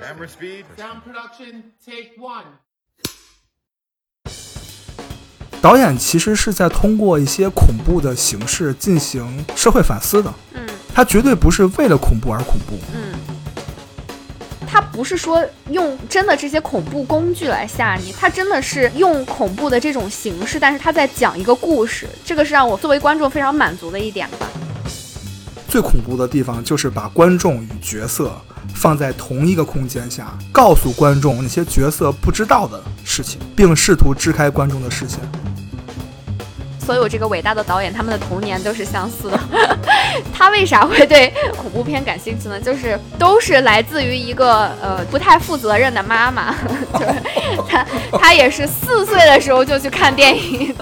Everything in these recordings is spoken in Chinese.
Camera speed. Sound production, take one. 导演其实是在通过一些恐怖的形式进行社会反思的，嗯他绝对不是为了恐怖而恐怖。嗯，他不是说用真的这些恐怖工具来吓你，他真的是用恐怖的这种形式，但是他在讲一个故事，这个是让我作为观众非常满足的一点吧。最恐怖的地方就是把观众与角色放在同一个空间下，告诉观众那些角色不知道的事情，并试图支开观众的视线。所有这个伟大的导演，他们的童年都是相似的。他为啥会对恐怖片感兴趣呢？就是都是来自于一个呃不太负责任的妈妈，就是他他也是四岁的时候就去看电影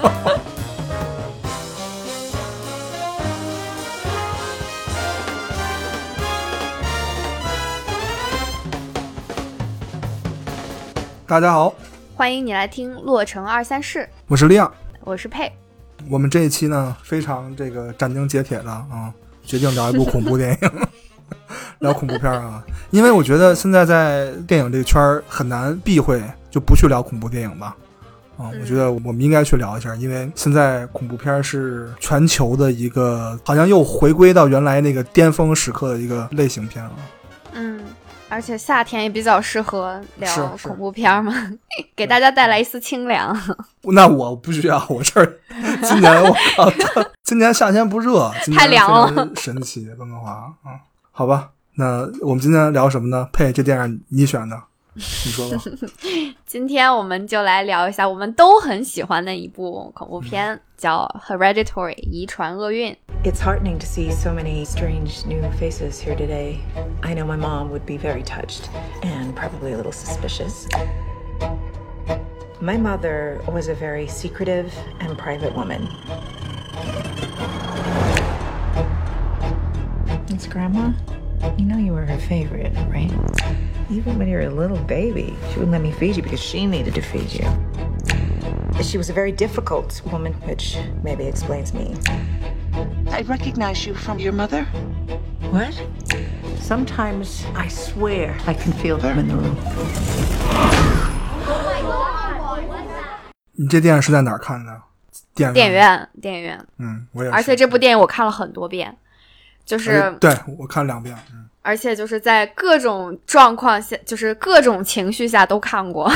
大家好，欢迎你来听《洛城二三事》，我是利亚。我是佩。我们这一期呢，非常这个斩钉截铁的啊，决定聊一部恐怖电影，聊恐怖片啊。因为我觉得现在在电影这个圈儿很难避讳就不去聊恐怖电影吧。啊，我觉得我们应该去聊一下，因为现在恐怖片是全球的一个，好像又回归到原来那个巅峰时刻的一个类型片了。嗯，而且夏天也比较适合聊恐怖片嘛，给大家带来一丝清凉。那我不需要，我这儿今年我靠，今年夏天不热，今年太凉了 神奇，温哥华啊，好吧，那我们今天聊什么呢？佩，这电影你选的，你说吧。今天我们就来聊一下我们都很喜欢的一部恐怖片，叫《Hereditary》遗传厄运。It's heartening to see so many strange new faces here today. I know my mom would be very touched and probably a little suspicious. My mother was a very secretive and private woman. It's Grandma. You know you were her favorite, right? Even when you were a little baby, she wouldn't let me feed you because she needed to feed you. She was a very difficult woman, which maybe explains me. I recognize you from your mother. What? Sometimes I swear I can feel them in the room. 你这电影是在哪儿看的？电影电影。院，电影院，嗯，我也是。而且这部电影我看了很多遍，就是对我看了两遍。嗯，而且就是在各种状况下，就是各种情绪下都看过。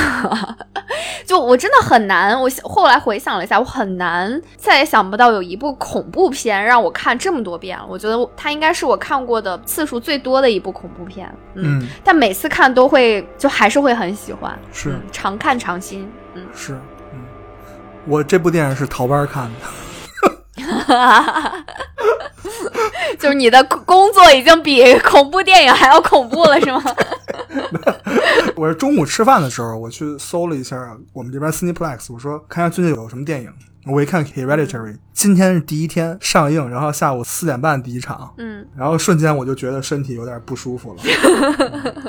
就我真的很难，我后来回想了一下，我很难再也想不到有一部恐怖片让我看这么多遍了。我觉得它应该是我看过的次数最多的一部恐怖片。嗯，嗯但每次看都会就还是会很喜欢，是嗯、常看常新。嗯，是，嗯，我这部电影是逃班看的。就是你的工作已经比恐怖电影还要恐怖了，是吗？我是中午吃饭的时候，我去搜了一下我们这边 Cineplex，我说看一下最近有什么电影。我一看 Hereditary，今天是第一天上映，然后下午四点半第一场，嗯，然后瞬间我就觉得身体有点不舒服了，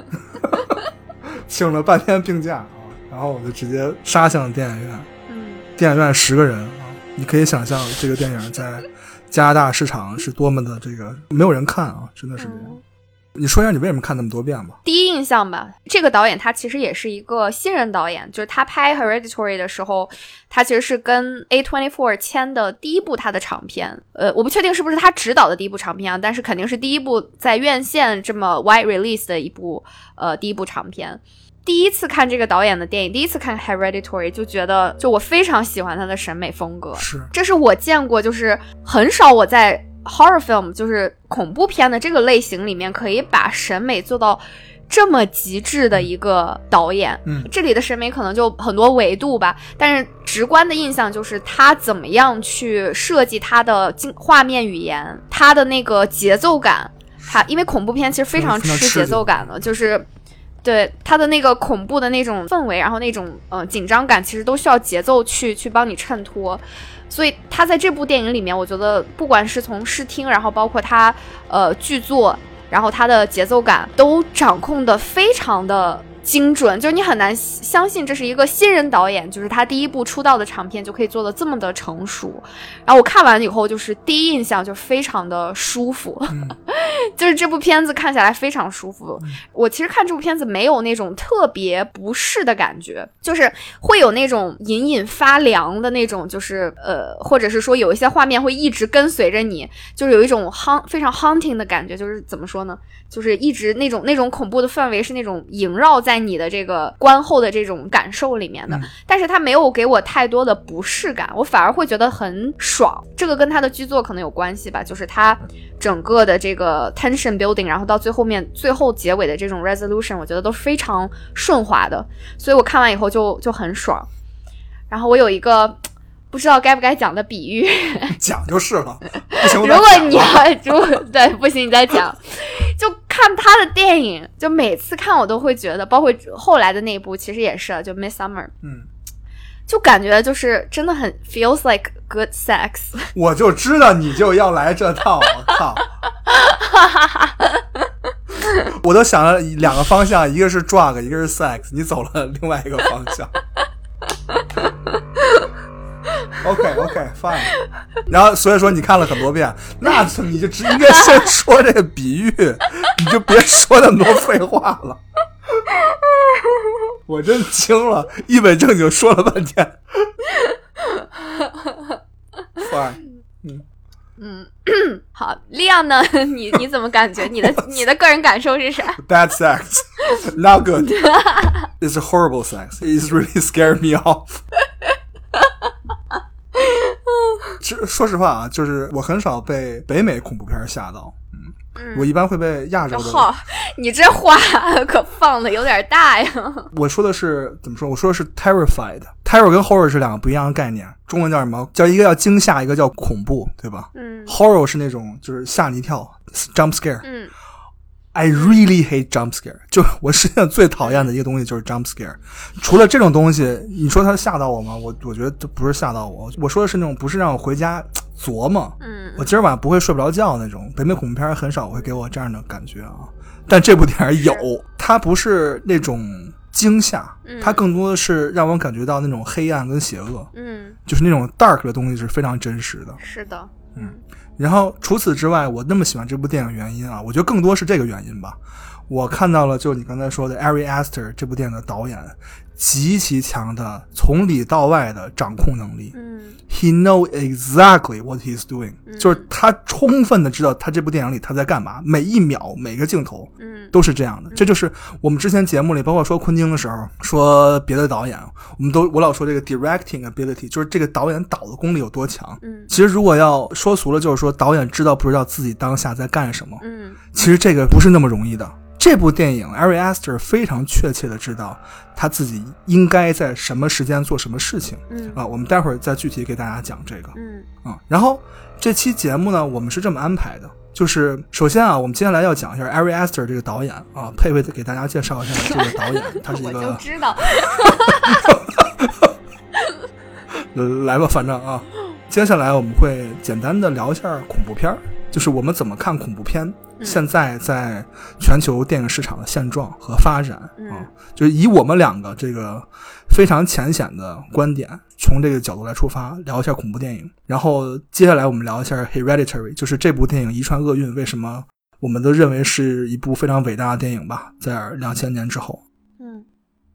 请了半天病假啊，然后我就直接杀向电影院。嗯，电影院十个人啊，你可以想象这个电影在加拿大市场是多么的这个没有人看啊，真的是这样。你说一下你为什么看那么多遍吧？第一印象吧，这个导演他其实也是一个新人导演，就是他拍《Hereditary》的时候，他其实是跟 A24 签的第一部他的长片。呃，我不确定是不是他执导的第一部长片啊，但是肯定是第一部在院线这么 wide release 的一部呃第一部长片。第一次看这个导演的电影，第一次看《Hereditary》，就觉得就我非常喜欢他的审美风格，是这是我见过就是很少我在 horror film 就是恐怖片的这个类型里面可以把审美做到这么极致的一个导演。嗯这里的审美可能就很多维度吧，但是直观的印象就是他怎么样去设计他的镜画面语言，他的那个节奏感。他因为恐怖片其实非常吃节奏感的，就是对他的那个恐怖的那种氛围，然后那种呃紧张感，其实都需要节奏去去帮你衬托。所以他在这部电影里面，我觉得不管是从视听，然后包括他呃剧作，然后他的节奏感都掌控的非常的精准，就是你很难相信这是一个新人导演，就是他第一部出道的长片就可以做的这么的成熟。然后我看完以后，就是第一印象就非常的舒服，就是这部片子看起来非常舒服。我其实看这部片子没有那种特别不适的感觉，就是会有那种隐隐发凉的那种，就是呃，或者是说有一些画面会一直跟随着你，就是有一种 haunt 非常 haunting 的感觉，就是怎么说呢？就是一直那种那种恐怖的氛围是那种萦绕在你的这个观后的这种感受里面的，但是它没有给我太多的不适感，我反而会觉得很爽。这个跟他的剧作可能有关系吧，就是他整个的这个 tension building，然后到最后面最后结尾的这种 resolution，我觉得都是非常顺滑的，所以我看完以后就就很爽。然后我有一个不知道该不该讲的比喻，讲就是了。不行，如果你要如对不行，你再讲。他的电影，就每次看我都会觉得，包括后来的那一部，其实也是，就《Midsummer》，嗯，就感觉就是真的很 feels like good sex。我就知道你就要来这套，我靠！我都想了两个方向，一个是 drug，一个是 sex，你走了另外一个方向。OK OK fine，然后所以说你看了很多遍，那你就只应该先说这个比喻，你就别说那么多废话了。我真惊了，一本正经说了半天。Fine，好，利亚呢？你你怎么感觉？你的你的个人感受是啥？bad sex, not good. It's a horrible sex. It's really scared me off. 这说实话啊，就是我很少被北美恐怖片吓到，嗯，我一般会被亚洲的。好，你这话可放的有点大呀。我说的是怎么说？我说的是 terrified。terror 跟 horror 是两个不一样的概念，中文叫什么？叫一个叫惊吓，一个叫恐怖，对吧？嗯 horror 是那种就是吓你一跳，jump scare。嗯 I really hate jump scare，就我世界上最讨厌的一个东西就是 jump scare。除了这种东西，你说它吓到我吗？我我觉得这不是吓到我，我说的是那种不是让我回家琢磨，嗯我今儿晚上不会睡不着觉那种。北美恐怖片很少会给我这样的感觉啊，但这部电影有，它不是那种惊吓，它更多的是让我感觉到那种黑暗跟邪恶，嗯，就是那种 dark 的东西是非常真实的。是的，然后除此之外，我那么喜欢这部电影原因啊，我觉得更多是这个原因吧。我看到了，就你刚才说的 Ari Aster 这部电影的导演极其强的从里到外的掌控能力。嗯 He know exactly what he's doing，、就是他充分的知道他这部电影里他在干嘛，每一秒每个镜头，嗯都是这样的。这就是我们之前节目里，包括说昆汀的时候，说别的导演，我们都我老说这个 directing ability，就是这个导演导的功力有多强。嗯其实如果要说俗了，就是说导演知道不知道自己当下在干什么。嗯其实这个不是那么容易的。这部电影，Ari Aster 非常确切的知道他自己应该在什么时间做什么事情。嗯啊，我们待会儿再具体给大家讲这个。嗯啊，然后这期节目呢，我们是这么安排的，就是首先啊，我们接下来要讲一下 Ari Aster 这个导演啊，佩佩给大家介绍一下这个导演，他是一 我就个知道，呃来吧，反正啊，接下来我们会简单的聊一下恐怖片儿，就是我们怎么看恐怖片，现在在全球电影市场的现状和发展啊，嗯就是以我们两个这个非常浅显的观点，从这个角度来出发，聊一下恐怖电影。然后接下来我们聊一下《Hereditary》，就是这部电影遗传厄运为什么我们都认为是一部非常伟大的电影吧，在两千年之后。嗯，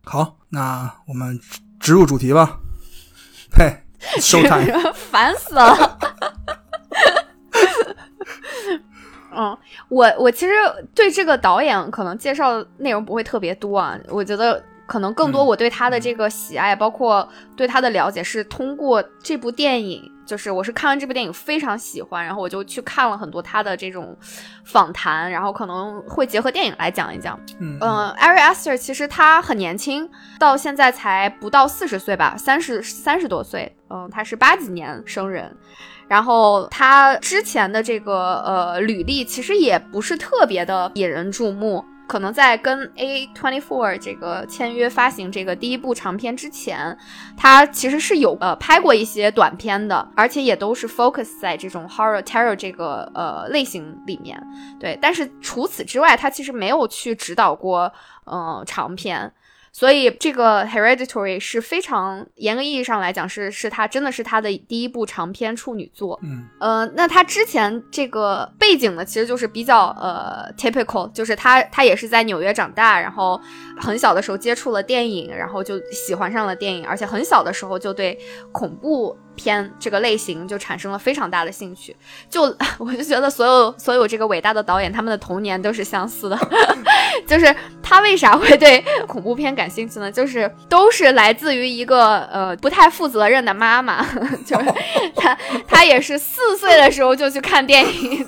好，那我们直入主题吧。嘿，收台。烦死了。嗯，我我其实对这个导演可能介绍的内容不会特别多啊，我觉得可能更多嗯我对他的这个喜爱，包括对他的了解是通过这部电影，就是我是看完这部电影非常喜欢，然后我就去看了很多他的这种访谈，然后可能会结合电影来讲一讲。嗯嗯、a r i Aster 其实他很年轻，到现在才不到四十岁吧，三十三十多岁。嗯、他是八几年生人，然后他之前的这个呃履历其实也不是特别的引人注目。可能在跟 A twenty four 这个签约发行这个第一部长片之前，他其实是有呃拍过一些短片的，而且也都是 focus 在这种 horror terror 这个呃类型里面。对，但是除此之外，他其实没有去指导过呃长片，所以这个 Hereditary 是非常严格意义上来讲是是他真的是他的第一部长篇处女作。嗯呃，那他之前这个背景呢，其实就是比较呃 typical，就是他他也是在纽约长大，然后很小的时候接触了电影，然后就喜欢上了电影，而且很小的时候就对恐怖片这个类型就产生了非常大的兴趣。就 我就觉得所有所有这个伟大的导演，他们的童年都是相似的，就是他为啥会对恐怖片感兴趣呢？就是都是来自于一个呃不太负责任的妈妈，就是他他也是四岁的时候就去看电影，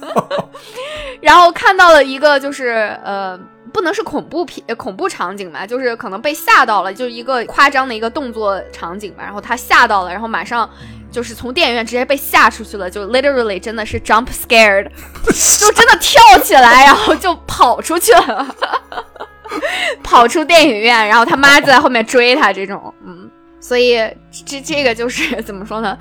然后看到了一个就是呃。不能是恐怖片、呃恐怖场景吧，就是可能被吓到了，就是一个夸张的一个动作场景吧，然后他吓到了，然后马上就是从电影院直接被吓出去了，就 literally 真的是 jump scared，就真的跳起来，然后就跑出去了，跑出电影院，然后他妈就在后面追他，这种，嗯，所以这这个就是怎么说呢？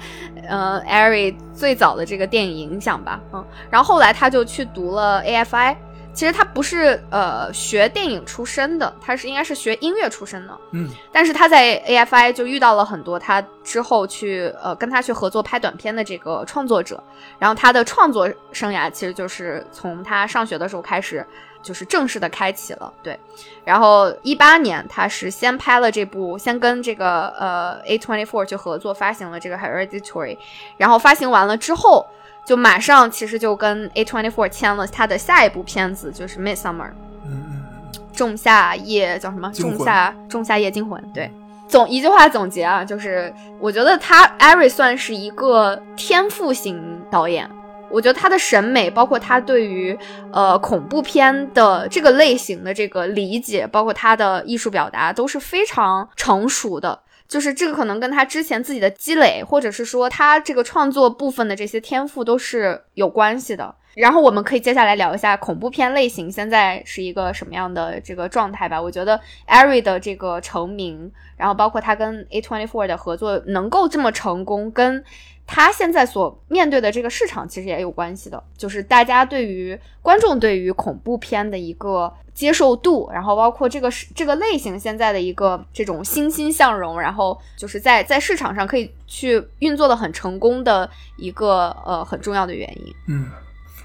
呃，艾瑞最早的这个电影影响吧，嗯，然后后来他就去读了 AFI。其实他不是呃学电影出身的，他是应该是学音乐出身的。嗯，但是他在 AFI 就遇到了很多他之后去呃跟他去合作拍短片的这个创作者，然后他的创作生涯其实就是从他上学的时候开始，就是正式的开启了。对，然后一八年他是先拍了这部，先跟这个呃 A Twenty Four 去合作发行了这个 Hereditary，然后发行完了之后。就马上其实就跟 A twenty four 签了他的下一部片子，就是 Midsummer，嗯嗯仲夏夜叫什么？仲夏仲夏夜惊魂。对，总一句话总结啊，就是我觉得他艾瑞算是一个天赋型导演。我觉得他的审美，包括他对于呃恐怖片的这个类型的这个理解，包括他的艺术表达，都是非常成熟的。就是这个可能跟他之前自己的积累，或者是说他这个创作部分的这些天赋都是有关系的。然后我们可以接下来聊一下恐怖片类型现在是一个什么样的这个状态吧。我觉得艾瑞的这个成名，然后包括他跟 A twenty four 的合作能够这么成功，跟他现在所面对的这个市场其实也有关系的，就是大家对于观众对于恐怖片的一个接受度，然后包括这个是这个类型现在的一个这种欣欣向荣，然后就是在在市场上可以去运作的很成功的一个呃很重要的原因。嗯，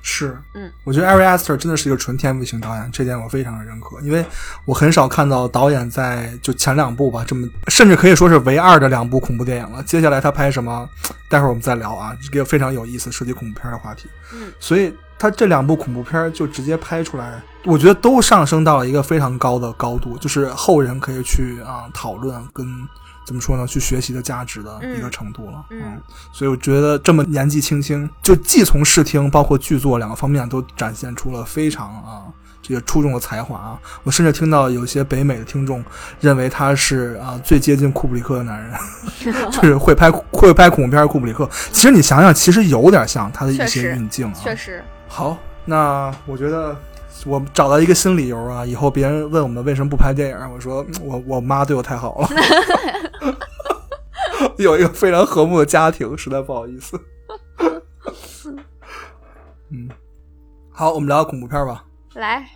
是，嗯，我觉得 Ari Aster 真的是一个纯天赋型导演，这点我非常的认可，因为我很少看到导演在就前两部吧，这么甚至可以说是唯二的两部恐怖电影了。接下来他拍什么，待会儿我们再聊啊，这个非常有意思，涉及恐怖片的话题。嗯，所以他这两部恐怖片就直接拍出来，我觉得都上升到了一个非常高的高度，就是后人可以去啊讨论跟。怎么说呢？去学习的价值的一个程度了，嗯所以我觉得这么年纪轻轻，就既从视听包括剧作两个方面都展现出了非常啊这个出众的才华啊！我甚至听到有些北美的听众认为他是啊最接近库布里克的男人，就是会拍会拍恐怖片的库布里克。其实你想想，其实有点像他的一些运镜啊。确实，好，那我觉得我找到一个新理由啊，以后别人问我们为什么不拍电影，我说嗯我我妈对我太好了，有一个非常和睦的家庭，实在不好意思。嗯，好，我们聊聊恐怖片吧。来，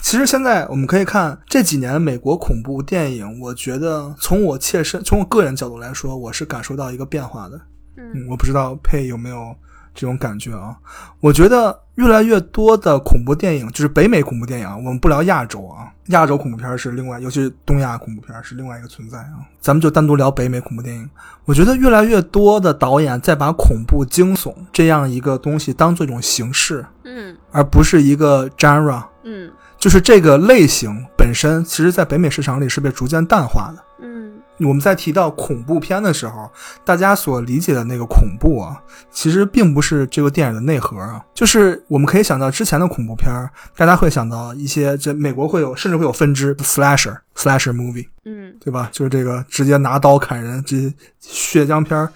其实现在我们可以看这几年美国恐怖电影，我觉得从我切身从我个人角度来说，我是感受到一个变化的。嗯嗯，我不知道佩有没有这种感觉啊？我觉得越来越多的恐怖电影，就是北美恐怖电影啊，我们不聊亚洲啊，亚洲恐怖片是另外，尤其是东亚恐怖片是另外一个存在啊。咱们就单独聊北美恐怖电影。我觉得越来越多的导演在把恐怖惊悚这样一个东西当做一种形式，嗯而不是一个 genre。嗯就是这个类型本身，其实在北美市场里是被逐渐淡化的。嗯我们在提到恐怖片的时候，大家所理解的那个恐怖啊，其实并不是这个电影的内核啊。就是我们可以想到之前的恐怖片儿，大家会想到一些这美国会有，甚至会有分支 slasher slasher movie，嗯对吧？就是这个直接拿刀砍人，这血浆片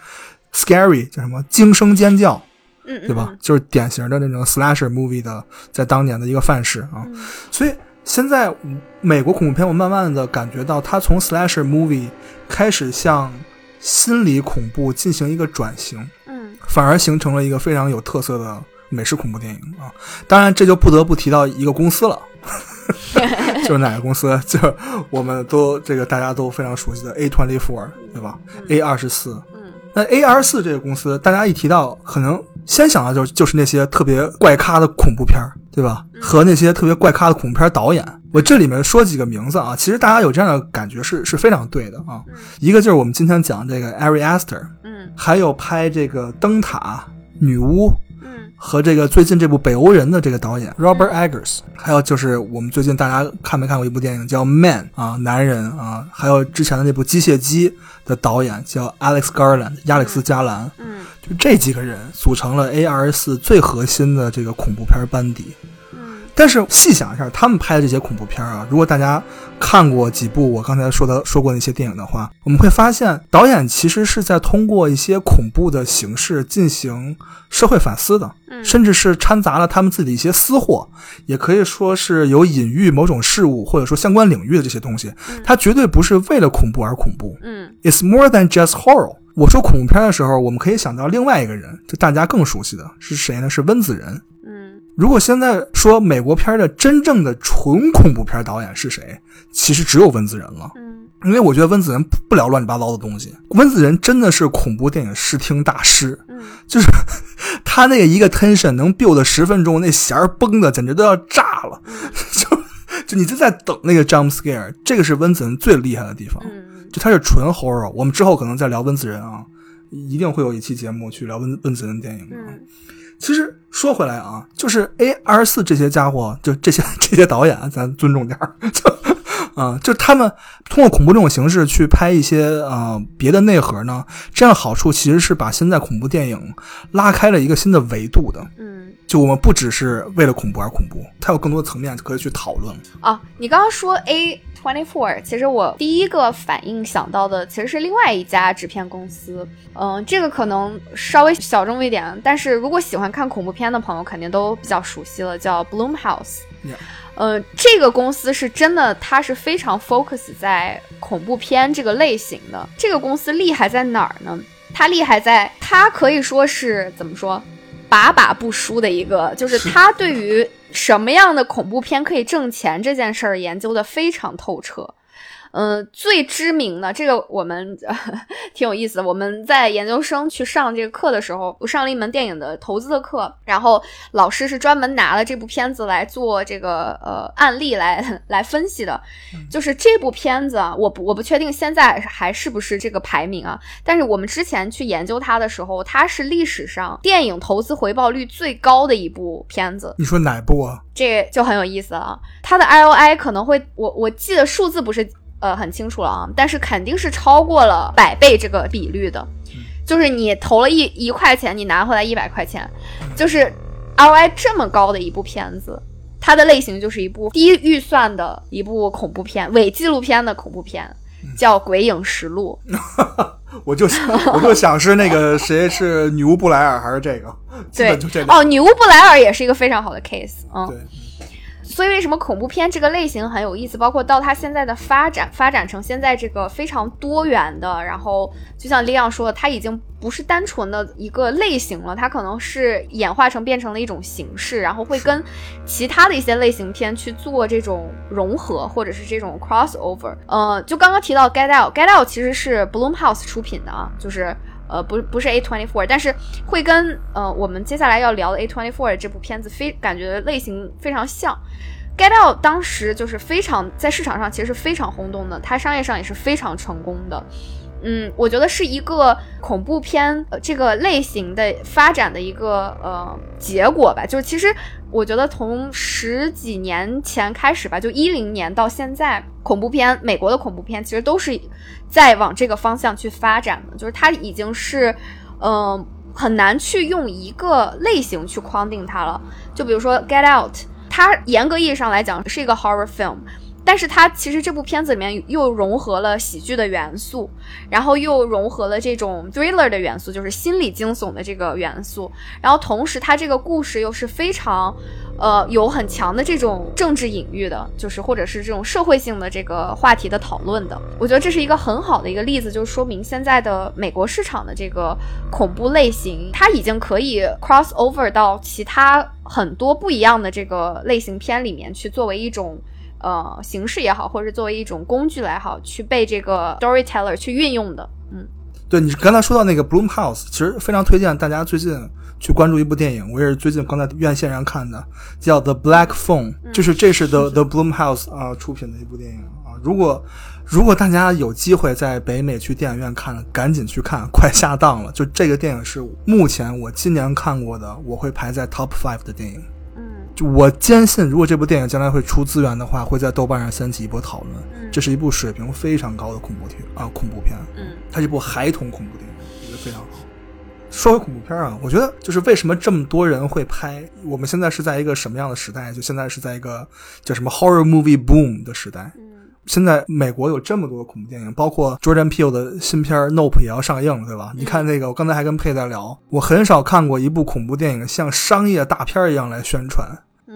，scary 叫什么惊声尖叫，嗯，对吧？就是典型的那种 slasher movie 的，在当年的一个范式啊。嗯所以现在美国恐怖片，我慢慢的感觉到它从 slasher movie 开始向心理恐怖进行一个转型，嗯反而形成了一个非常有特色的美式恐怖电影啊。当然，这就不得不提到一个公司了，就 就是哪个公司？就是我们都这个大家都非常熟悉的 A twenty four，对吧？A 二十四。嗯那 A 二四这个公司，大家一提到，可能先想到就是就是那些特别怪咖的恐怖片儿，对吧？和那些特别怪咖的恐怖片儿导演。我这里面说几个名字啊，其实大家有这样的感觉是是非常对的啊。一个就是我们今天讲这个 Ari Aster，嗯还有拍这个灯塔、女巫嗯和这个最近这部北欧人的这个导演 Robert Eggers，还有就是我们最近大家看没看过一部电影叫《Man》啊，男人啊，还有之前的那部《机械姬》的导演叫 Alex Garland，亚历斯加兰，嗯就这几个人组成了 A 二十四最核心的这个恐怖片班底。嗯但是细想一下，他们拍的这些恐怖片啊，如果大家看过几部我刚才说的说过那些电影的话，我们会发现导演其实是在通过一些恐怖的形式进行社会反思的，嗯甚至是掺杂了他们自己的一些私货，也可以说是有隐喻某种事物或者说相关领域的这些东西。它绝对不是为了恐怖而恐怖。嗯 It's more than just horror。我说恐怖片的时候，我们可以想到另外一个人，就大家更熟悉的是谁呢？是温子仁。嗯如果现在说美国片的真正的纯恐怖片导演是谁，其实只有温子仁了。嗯。因为我觉得温子仁不不聊乱七八糟的东西，温子仁真的是恐怖电影视听大师，嗯。就是他那个一个 tension 能 build 十分钟，那弦儿绷的简直都要炸了，就就你就在等那个 jump scare，这个是温子仁最厉害的地方。嗯。就他是纯 horror。我们之后可能再聊温子仁啊，一定会有一期节目去聊温温子仁电影。的其实说回来啊，就是 A 二四这些家伙，就这些这些导演啊，咱尊重点儿，就 啊，就他们通过恐怖这种形式去拍一些啊、呃别的内核呢，这样好处其实是把现在恐怖电影拉开了一个新的维度的。嗯就我们不只是为了恐怖而恐怖，它有更多的层面可以去讨论。啊，你刚刚说 A twenty four，其实我第一个反应想到的其实是另外一家制片公司。嗯，这个可能稍微小众一点，但是如果喜欢看恐怖片的朋友肯定都比较熟悉了，叫 Bloomhouse。Yeah 呃，这个公司是真的，它是非常 focus 在恐怖片这个类型的。这个公司厉害在哪儿呢？它厉害在它可以说是怎么说，把把不输的一个，就是它对于什么样的恐怖片可以挣钱这件事儿研究的非常透彻。嗯、最知名的这个我们、呃、挺有意思的。我们在研究生去上这个课的时候，我上了一门电影的投资的课，然后老师是专门拿了这部片子来做这个呃案例来来分析的。就是这部片子啊，我不我不确定现在还是不是这个排名啊，但是我们之前去研究它的时候，它是历史上电影投资回报率最高的一部片子。你说哪部啊？这就很有意思了啊。它的 IOI 可能会，我我记得数字不是呃很清楚了啊，但是肯定是超过了百倍这个比率的。就是你投了一一块钱，你拿回来一百块钱，就是 ROI 这么高的一部片子，它的类型就是一部低预算的一部恐怖片，伪纪录片的恐怖片，叫《鬼影实录》。我就想 我就想是那个谁是女巫布莱尔还是这个？基对本就这个哦，女巫布莱尔也是一个非常好的 case，嗯。对。所以为什么恐怖片这个类型很有意思？包括到它现在的发展，发展成现在这个非常多元的，然后就像李阳说的，它已经不是单纯的一个类型了，它可能是演化成变成了一种形式，然后会跟其他的一些类型片去做这种融合，或者是这种 crossover。呃，就刚刚提到《Get Out》，《Get Out》其实是 Bloomhouse 出品的啊，就是。呃，不不是 A twenty four，但是会跟呃我们接下来要聊的 A twenty four 这部片子非感觉类型非常像。Get Out 当时就是非常在市场上其实是非常轰动的，它商业上也是非常成功的。嗯，我觉得是一个恐怖片、呃、这个类型的发展的一个呃结果吧。就是其实我觉得从十几年前开始吧，就一零年到现在，恐怖片美国的恐怖片其实都是在往这个方向去发展的，就是它已经是嗯、很难去用一个类型去框定它了。就比如说《Get Out》，它严格意义上来讲是一个 horror film。但是它其实这部片子里面又融合了喜剧的元素，然后又融合了这种 thriller 的元素，就是心理惊悚的这个元素。然后同时，它这个故事又是非常，呃，有很强的这种政治隐喻的，就是或者是这种社会性的这个话题的讨论的。我觉得这是一个很好的一个例子，就说明现在的美国市场的这个恐怖类型，它已经可以 cross over 到其他很多不一样的这个类型片里面去，作为一种。呃形式也好，或者是作为一种工具来好，去被这个 storyteller 去运用的。嗯对你刚才说到那个 Bloom House，其实非常推荐大家最近去关注一部电影，我也是最近刚在院线上看的，叫《The Black Phone》，就是这是 The The Bloom House 啊出品的一部电影啊。如果如果大家有机会在北美去电影院看，赶紧去看，快下档了。就这个电影是目前我今年看过的，我会排在 Top Five 的电影。我坚信，如果这部电影将来会出资源的话，会在豆瓣上掀起一波讨论。嗯这是一部水平非常高的恐怖片啊，恐怖片。嗯它是一部孩童恐怖电影，我觉得非常好。说回恐怖片啊，我觉得就是为什么这么多人会拍？我们现在是在一个什么样的时代？就现在是在一个叫什么 horror movie boom 的时代。嗯现在美国有这么多恐怖电影，包括 Jordan Peele 的新片《Nope》也要上映了，对吧？你看那个，我刚才还跟佩在聊，我很少看过一部恐怖电影像商业大片一样来宣传。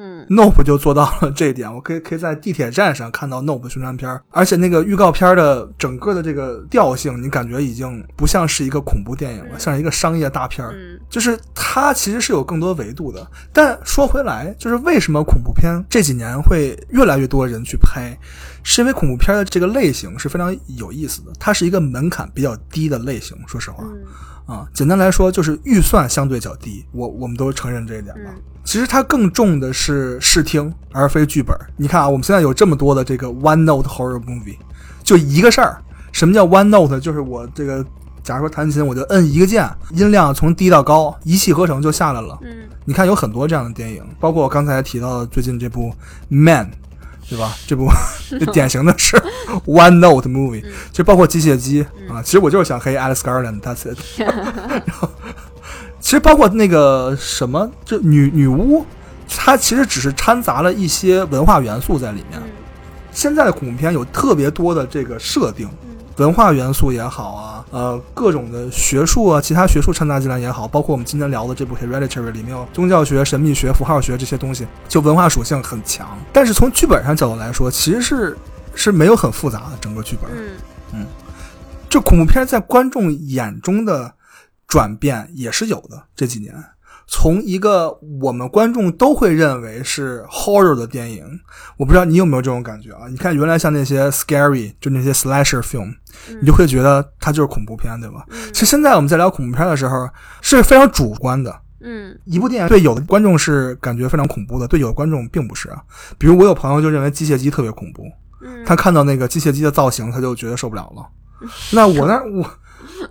嗯 Nope 就做到了这一点，我可以可以在地铁站上看到 Nope 宣传片，而且那个预告片的整个的这个调性，你感觉已经不像是一个恐怖电影了，像是一个商业大片儿。嗯就是它其实是有更多维度的。但说回来，就是为什么恐怖片这几年会越来越多人去拍，是因为恐怖片的这个类型是非常有意思的，它是一个门槛比较低的类型。说实话，嗯啊，简单来说就是预算相对较低，我我们都承认这一点吧。嗯其实它更重的是视听，而非剧本。你看啊，我们现在有这么多的这个 one note horror movie，就一个事儿。什么叫 one note？就是我这个，假如说弹琴，我就摁一个键，音量从低到高，一气呵成就下来了。嗯你看有很多这样的电影，包括我刚才提到的最近这部《Man》，对吧？这部就 典型的是 one note movie，就包括机械姬啊。其实我就是想黑 Alice Garland，that's it。然后，其实包括那个什么，就女女巫，它其实只是掺杂了一些文化元素在里面。现在的恐怖片有特别多的这个设定，文化元素也好啊，呃，各种的学术啊，其他学术掺杂进来也好，包括我们今天聊的这部《Hereditary》里面有宗教学、神秘学、符号学这些东西，就文化属性很强。但是从剧本上角度来说，其实是是没有很复杂的整个剧本。嗯这恐怖片在观众眼中的转变也是有的。这几年，从一个我们观众都会认为是 horror 的电影，我不知道你有没有这种感觉啊？你看原来像那些 scary，就那些 slasher film，你就会觉得它就是恐怖片，对吧？其实现在我们在聊恐怖片的时候是非常主观的。嗯一部电影对有的观众是感觉非常恐怖的，对有的观众并不是啊。比如我有朋友就认为机械姬特别恐怖，嗯他看到那个机械姬的造型，他就觉得受不了了。那我那我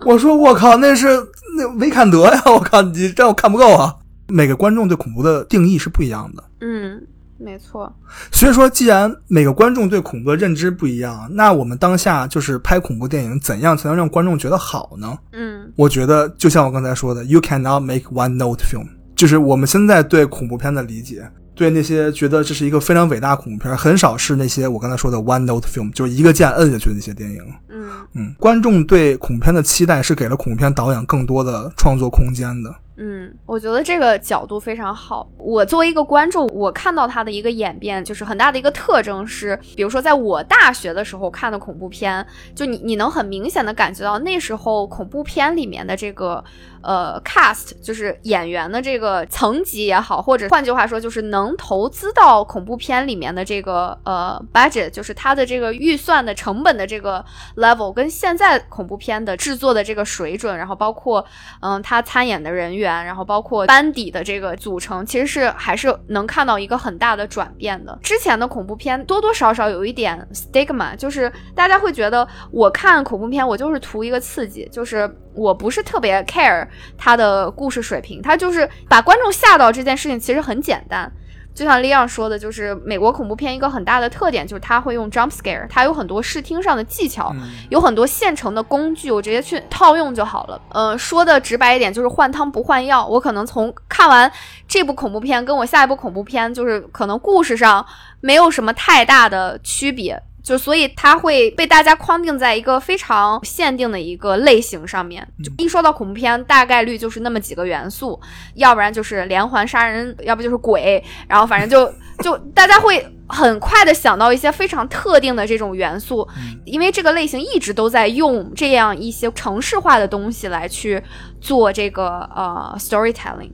我说我靠，那是那维坎德呀！我靠，你这样我看不够啊。每个观众对恐怖的定义是不一样的，嗯，没错。所以说，既然每个观众对恐怖的认知不一样，那我们当下就是拍恐怖电影，怎样才能让观众觉得好呢？嗯我觉得就像我刚才说的，You cannot make one note film，就是我们现在对恐怖片的理解，对那些觉得这是一个非常伟大恐怖片，很少是那些我刚才说的 one note film，就是一个键摁下去的那些电影。嗯嗯，观众对恐怖片的期待是给了恐怖片导演更多的创作空间的。嗯，我觉得这个角度非常好。我作为一个观众，我看到它的一个演变，就是很大的一个特征是，比如说在我大学的时候看的恐怖片，就你你能很明显的感觉到那时候恐怖片里面的这个呃 cast，就是演员的这个层级也好，或者换句话说，就是能投资到恐怖片里面的这个呃 budget，就是它的这个预算的成本的这个 level，跟现在恐怖片的制作的这个水准，然后包括嗯他参演的人员，然后包括班底的这个组成，其实是还是能看到一个很大的转变的。之前的恐怖片多多少少有一点 stigma，就是大家会觉得我看恐怖片我就是图一个刺激，就是我不是特别 care 它的故事水平，它就是把观众吓到这件事情其实很简单。就像利昂说的，就是美国恐怖片一个很大的特点就是它会用 jump scare，它有很多视听上的技巧，有很多现成的工具，我直接去套用就好了。呃，说的直白一点，就是换汤不换药。我可能从看完这部恐怖片，跟我下一部恐怖片，就是可能故事上没有什么太大的区别。就所以它会被大家框定在一个非常限定的一个类型上面。就一说到恐怖片，大概率就是那么几个元素，要不然就是连环杀人，要不就是鬼，然后反正就就大家会很快的想到一些非常特定的这种元素，因为这个类型一直都在用这样一些程式化的东西来去做这个呃 storytelling。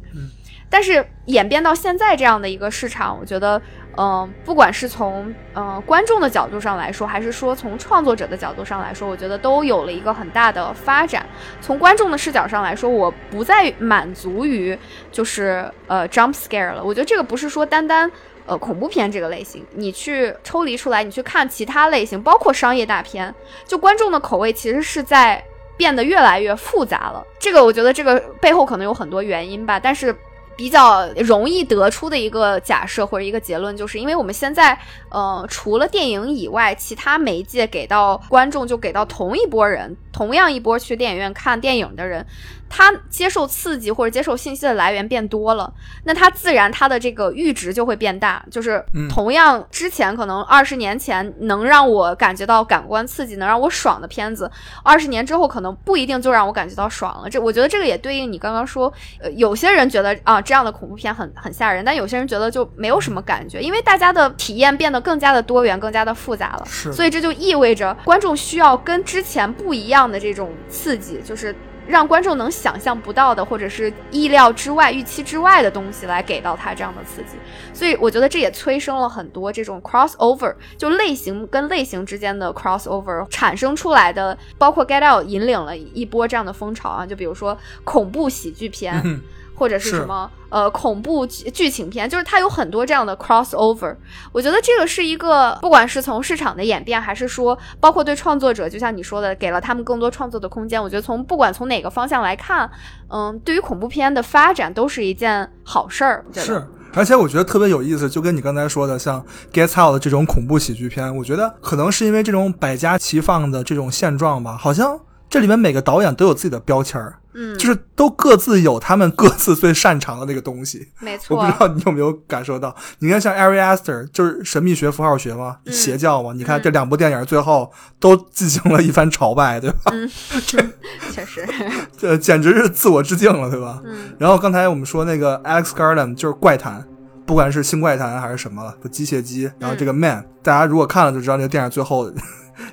但是演变到现在这样的一个市场，我觉得嗯、不管是从呃观众的角度上来说，还是说从创作者的角度上来说，我觉得都有了一个很大的发展。从观众的视角上来说，我不再满足于就是呃 jump scare 了。我觉得这个不是说单单呃恐怖片这个类型，你去抽离出来，你去看其他类型，包括商业大片，就观众的口味其实是在变得越来越复杂了。这个我觉得这个背后可能有很多原因吧，但是。比较容易得出的一个假设或者一个结论，就是因为我们现在，呃，除了电影以外，其他媒介给到观众就给到同一波人，同样一波去电影院看电影的人，他接受刺激或者接受信息的来源变多了，那他自然他的这个阈值就会变大，就是嗯同样之前可能二十年前能让我感觉到感官刺激、能让我爽的片子，二十年之后可能不一定就让我感觉到爽了。这我觉得这个也对应你刚刚说，呃，有些人觉得啊这样的恐怖片很很吓人，但有些人觉得就没有什么感觉，因为大家的体验变得更加的多元、更加的复杂了。是所以这就意味着观众需要跟之前不一样这样的这种刺激，就是让观众能想象不到的，或者是意料之外、预期之外的东西来给到他这样的刺激。所以我觉得这也催生了很多这种 crossover，就类型跟类型之间的 crossover 产生出来的，包括 Get Out 引领了一波这样的风潮啊，就比如说恐怖喜剧片。嗯或者是是什么呃恐怖剧剧情片，就是它有很多这样的 crossover。我觉得这个是一个，不管是从市场的演变，还是说包括对创作者，就像你说的，给了他们更多创作的空间。我觉得从不管从哪个方向来看，嗯，对于恐怖片的发展都是一件好事儿。是，而且我觉得特别有意思，就跟你刚才说的，像《Get Out》这种恐怖喜剧片，我觉得可能是因为这种百家齐放的这种现状吧，好像这里面每个导演都有自己的标签儿，嗯，就是都各自有他们各自最擅长的那个东西。没错。我不知，道你有没有感受到，你看像 Ari Aster 就是神秘学、符号学嘛，嗯。邪教嘛，你看这两部电影最后都进行了一番朝拜，对吧？嗯。确实，这简直是自我致敬了，对吧？嗯。然后刚才我们说那个 Alex Garland 就是怪谈，不管是新怪谈还是什么，机械姬，然后这个 Man，、大家如果看了就知道这个电影最后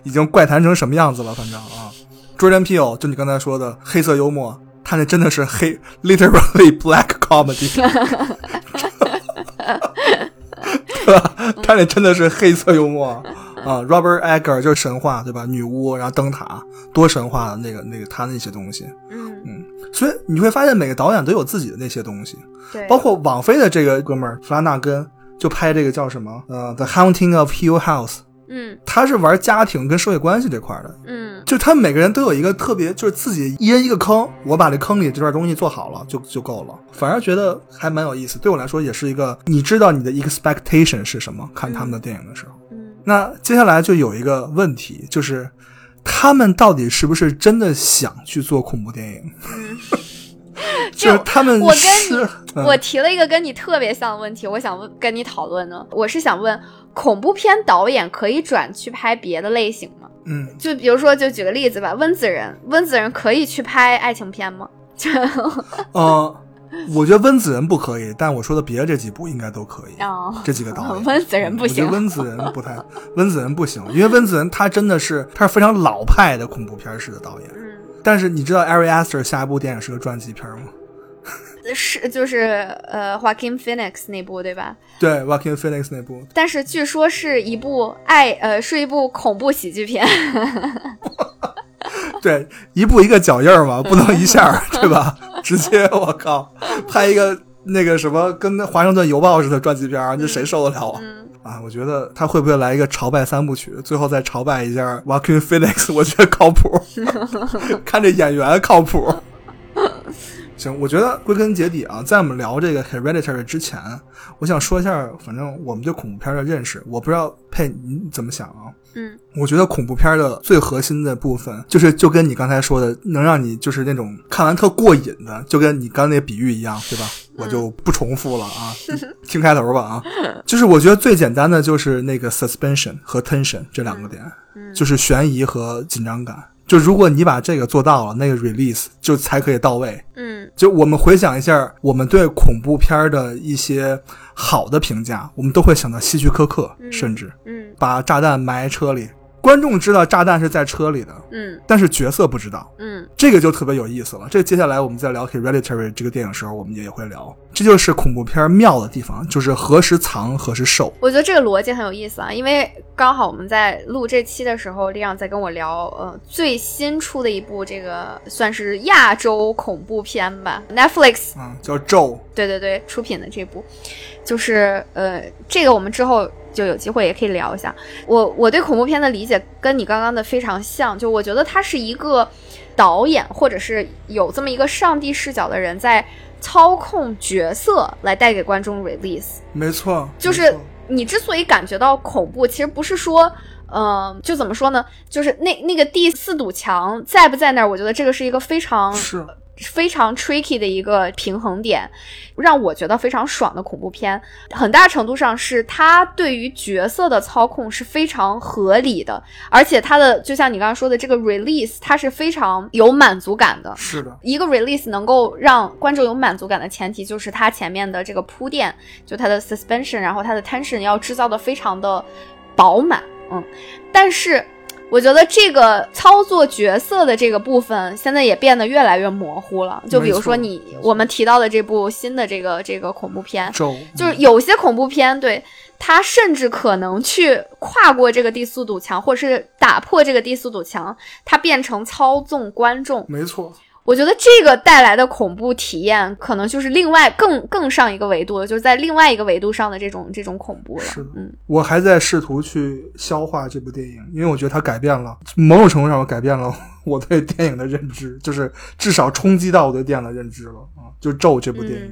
已经怪谈成什么样子了，反正啊，Jordan Peele 就你刚才说的黑色幽默，他那真的是黑，literally black comedy，对吧？他那真的是黑色幽默啊，Robert Egger 就是神话，对吧？女巫，然后灯塔，多神话的那个那个他那些东西。嗯，所以你会发现每个导演都有自己的那些东西，对，包括网飞的这个哥们儿弗拉纳根就拍这个叫什么呃《The Haunting of Hill House》，嗯他是玩家庭跟社会关系这块的，嗯就他们每个人都有一个特别，就是自己一人一个坑，我把这坑里这段东西做好了就就够了，反而觉得还蛮有意思。对我来说也是一个，你知道你的 expectation 是什么？看他们的电影的时候，嗯那接下来就有一个问题，就是他们到底是不是真的想去做恐怖电影？就是他们我跟你，嗯我提了一个跟你特别像的问题，我想问跟你讨论呢。我是想问，恐怖片导演可以转去拍别的类型吗？嗯，就比如说，就举个例子吧，温子仁，温子仁可以去拍爱情片吗？就呃，我觉得温子仁不可以，但我说的别的这几部应该都可以。哦，这几个导演，温子仁不行我觉得温子仁不太，温子仁不行，因为温子仁他真的是他是非常老派的恐怖片式的导演。嗯，但是你知道 Ari Aster 下一部电影是个传记片吗？是就是呃，Joaquin Phoenix 那部对吧？对，Joaquin Phoenix 那部，但是据说是一部爱呃是一部恐怖喜剧片，对，一步一个脚印儿嘛，不能一下，对吧？直接我靠，拍一个那个什么跟《华盛顿邮报》似的传记片儿，这谁受得了啊？嗯啊，我觉得他会不会来一个朝拜三部曲，最后再朝拜一下 Joaquin Phoenix？我觉得靠谱，看这演员靠谱。行，我觉得归根结底啊，在我们聊这个 Hereditary 之前，我想说一下，反正我们对恐怖片的认识，我不知道佩你怎么想啊？嗯我觉得恐怖片的最核心的部分，就是就跟你刚才说的，能让你就是那种看完特过瘾的，就跟你刚才那比喻一样，对吧？我就不重复了啊，听开头吧啊。就是我觉得最简单的就是那个 suspension 和 tension 这两个点，就是悬疑和紧张感。就如果你把这个做到了，那个 release 就才可以到位。嗯就我们回想一下，我们对恐怖片的一些好的评价，我们都会想到希区柯克，甚至嗯把炸弹埋车里，观众知道炸弹是在车里的，嗯。但是角色不知道，嗯。这个就特别有意思了。这接下来我们在聊《Hereditary》这个电影的时候，我们也会聊，这就是恐怖片妙的地方，就是何时藏何时受。我觉得这个逻辑很有意思啊，因为刚好我们在录这期的时候，丽阳在跟我聊，呃，最新出的一部这个算是亚洲恐怖片吧，Netflix 嗯，叫咒，对对对出品的这部，就是呃，这个我们之后就有机会也可以聊一下。我我对恐怖片的理解跟你刚刚的非常像，就我觉得它是一个导演或者是有这么一个上帝视角的人在操控角色来带给观众 release。没错，就是你之所以感觉到恐怖，其实不是说，嗯、就怎么说呢？就是那那个第四堵墙在不在那儿？我觉得这个是一个非常是非常 tricky 的一个平衡点，让我觉得非常爽的恐怖片，很大程度上是它对于角色的操控是非常合理的，而且它的就像你刚刚说的这个 release，它是非常有满足感的。是的，一个 release 能够让观众有满足感的前提，就是它前面的这个铺垫，就它的 suspension，然后它的 tension 要制造的非常的饱满，嗯。但是我觉得这个操作角色的这个部分，现在也变得越来越模糊了。就比如说你我们提到的这部新的这个这个恐怖片，就是有些恐怖片，对它甚至可能去跨过这个第四堵墙，或者是打破这个第四堵墙，它变成操纵观众。没错，我觉得这个带来的恐怖体验，可能就是另外更更上一个维度的，就是在另外一个维度上的这种这种恐怖了。是的嗯，我还在试图去消化这部电影，因为我觉得它改变了某种程度上，我改变了我对电影的认知，就是至少冲击到我对电影的认知了啊！就《咒》这部电影，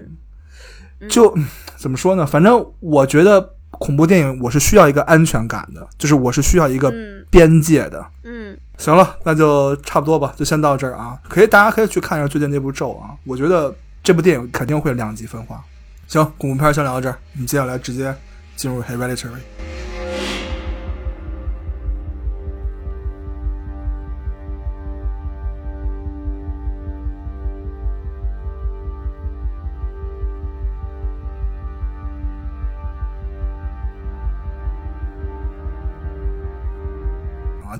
嗯就怎么说呢？反正我觉得恐怖电影我是需要一个安全感的，就是我是需要一个嗯边界的。嗯行了，那就差不多吧，就先到这儿啊。可以，大家可以去看一下最近那部《咒》啊，我觉得这部电影肯定会两极分化。行，恐怖片先聊到这儿，我们接下来直接进入《Hereditary》。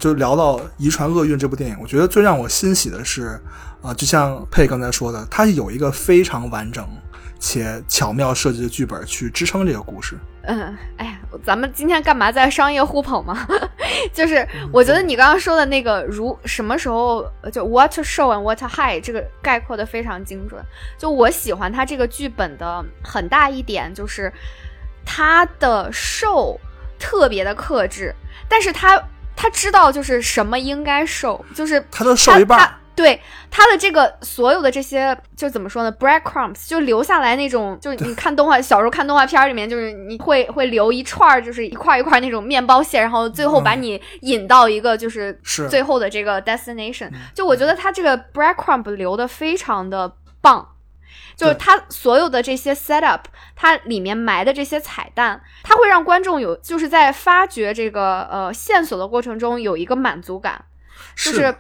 就聊到《遗传厄运》这部电影，我觉得最让我欣喜的是，啊、就像佩刚才说的，它有一个非常完整且巧妙设计的剧本去支撑这个故事。嗯，哎呀，咱们今天干嘛在商业互捧嘛？就是我觉得你刚刚说的那个如什么时候就 what to show and what to hide 这个概括的非常精准。就我喜欢他这个剧本的很大一点就是他的 show 特别的克制，但是他他知道就是什么应该 show，就是他都瘦一半，对他的这个所有的这些，就怎么说呢？breadcrumbs 就留下来那种，就是你看动画，小时候看动画片儿里面，就是你会会留一串儿，就是一块儿一块儿那种面包屑，然后最后把你引到一个就是是最后的这个 destination。就我觉得他这个 breadcrumb 留的非常的棒。就是对它所有的这些 setup，它里面埋的这些彩蛋，它会让观众有就是在发掘这个呃线索的过程中有一个满足感。就是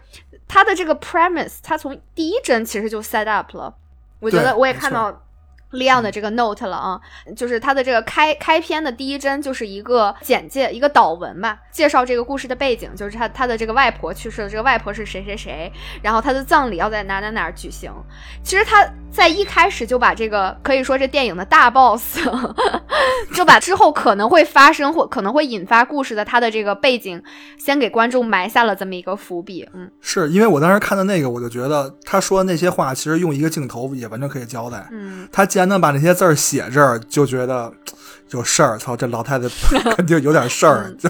它的这个 premise，它从第一帧其实就 set up 了。我觉得我也看到 Leon 的这个 note 了啊，就是它的这个开开篇的第一帧就是一个简介，一个导文吧，介绍这个故事的背景，就是他他的这个外婆去世了，这个外婆是谁谁谁，然后他的葬礼要在哪哪哪儿举行。其实他在一开始就把这个可以说这电影的大 boss，就把之后可能会发生或可能会引发故事的他的这个背景，先给观众埋下了这么一个伏笔。嗯，是因为我当时看的那个，我就觉得他说的那些话，其实用一个镜头也完全可以交代。嗯，他既然能把那些字儿写这儿，就觉得有事儿。操，这老太太 肯定有点事儿。就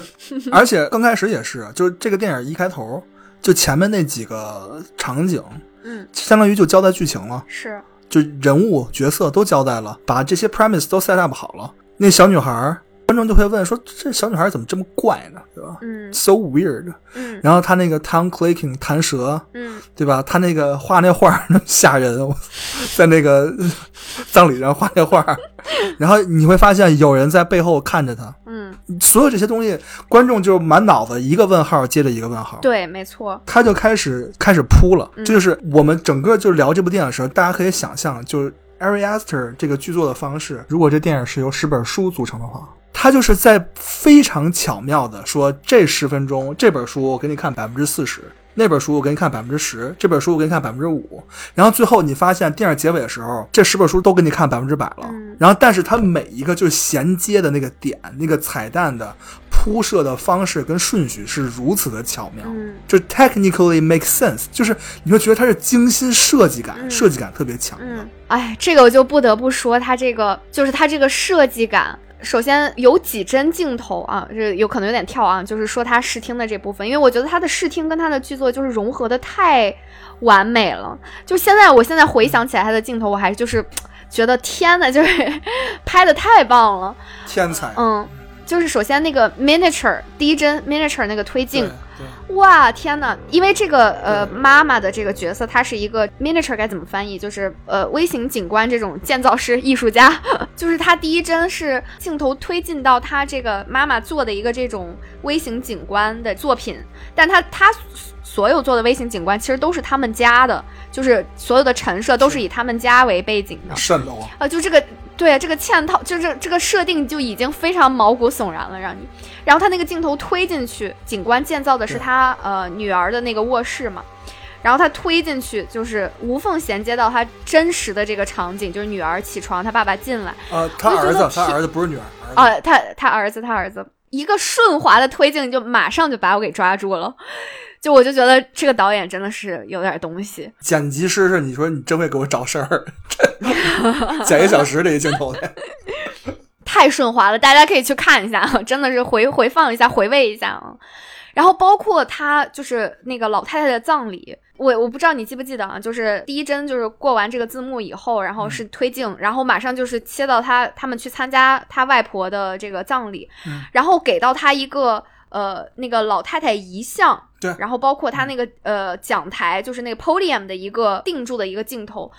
而且刚开始也是，就是这个电影一开头，就前面那几个场景，嗯，相当于就交代剧情了，是，就人物角色都交代了，把这些 premise 都 set up 好了。那小女孩，观众就会问说：“这小女孩怎么这么怪呢？对吧嗯？So weird。”嗯然后她那个 tongue clicking 弹舌，嗯对吧？她那个画那画那么 吓人，我在那个葬礼上画那画，然后你会发现有人在背后看着她，嗯，所有这些东西，观众就满脑子一个问号接着一个问号，对，没错，他就开始开始扑了。嗯这就是我们整个就聊这部电影的时候，大家可以想象，就是 Ari Aster 这个剧作的方式，如果这电影是由十本书组成的话。他就是在非常巧妙的说，这十分钟这本书我给你看百分之四十，那本书我给你看百分之十，这本书我给你看百分之五，然后最后你发现电影结尾的时候，这十本书都给你看百分之百了。然后，但是它每一个就是衔接的那个点，那个彩蛋的铺设的方式跟顺序是如此的巧妙，就 technically make sense，就是你会觉得它是精心设计感，设计感特别强。嗯，哎，这个我就不得不说，它这个就是它这个设计感。首先有几帧镜头啊，这有可能有点跳啊，就是说他视听的这部分，因为我觉得他的视听跟他的剧作就是融合的太完美了。就现在，我现在回想起来他的镜头，我还就是觉得天呐，就是拍的太棒了，天才。嗯，就是首先那个 miniature 第一帧 miniature 那个推进。对哇天呐！因为这个呃妈妈的这个角色，她是一个 miniature 该怎么翻译？就是呃微型景观这种建造师、艺术家。就是她第一帧是镜头推进到她这个妈妈做的一个这种微型景观的作品，但她她所有做的微型景观其实都是他们家的，就是所有的陈设都是以他们家为背景的。瘆得慌啊！就这个。对这个嵌套，就是这个设定就已经非常毛骨悚然了，让你。然后他那个镜头推进去，警官建造的是他呃女儿的那个卧室嘛，然后他推进去就是无缝衔接到他真实的这个场景，就是女儿起床，他爸爸进来。呃，他儿子，他儿子不是女儿。啊，他他儿子，他儿子，一个顺滑的推进就马上就把我给抓住了。就我就觉得这个导演真的是有点东西。剪辑师是你说你真会给我找事儿，剪一小时这一镜头的，太顺滑了，大家可以去看一下，真的是回回放一下，回味一下啊。然后包括他就是那个老太太的葬礼，我我不知道你记不记得啊？就是第一帧就是过完这个字幕以后，然后是推进，然后马上就是切到他他们去参加他外婆的这个葬礼，然后给到他一个。呃，那个老太太遗像，对，然后包括他那个呃讲台，就是那个 podium 的一个定住的一个镜头，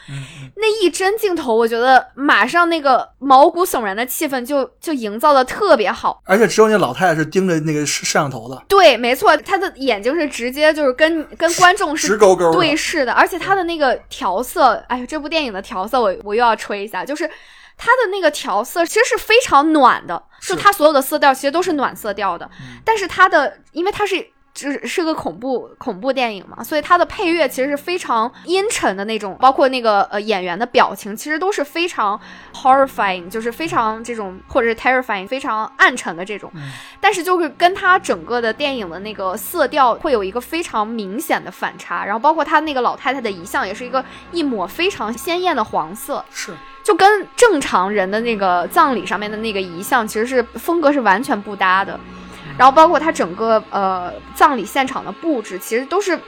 那一帧镜头，我觉得马上那个毛骨悚然的气氛就就营造的特别好，而且只有那老太太是盯着那个摄像头的，对，没错，她的眼睛是直接就是跟跟观众是直勾勾对视的，而且她的那个调色，哎呀，这部电影的调色，我我又要吹一下，就是。它的那个调色其实是非常暖的，就它所有的色调其实都是暖色调的。但是它的，因为它是就是是个恐怖恐怖电影嘛，所以它的配乐其实是非常阴沉的那种，包括那个呃演员的表情其实都是非常 horrifying，就是非常这种或者是 terrifying，非常暗沉的这种。但是就是跟它整个的电影的那个色调会有一个非常明显的反差，然后包括他那个老太太的遗像也是一个一抹非常鲜艳的黄色。是。就跟正常人的那个葬礼上面的那个遗像，其实是风格是完全不搭的。然后包括他整个呃葬礼现场的布置，其实都是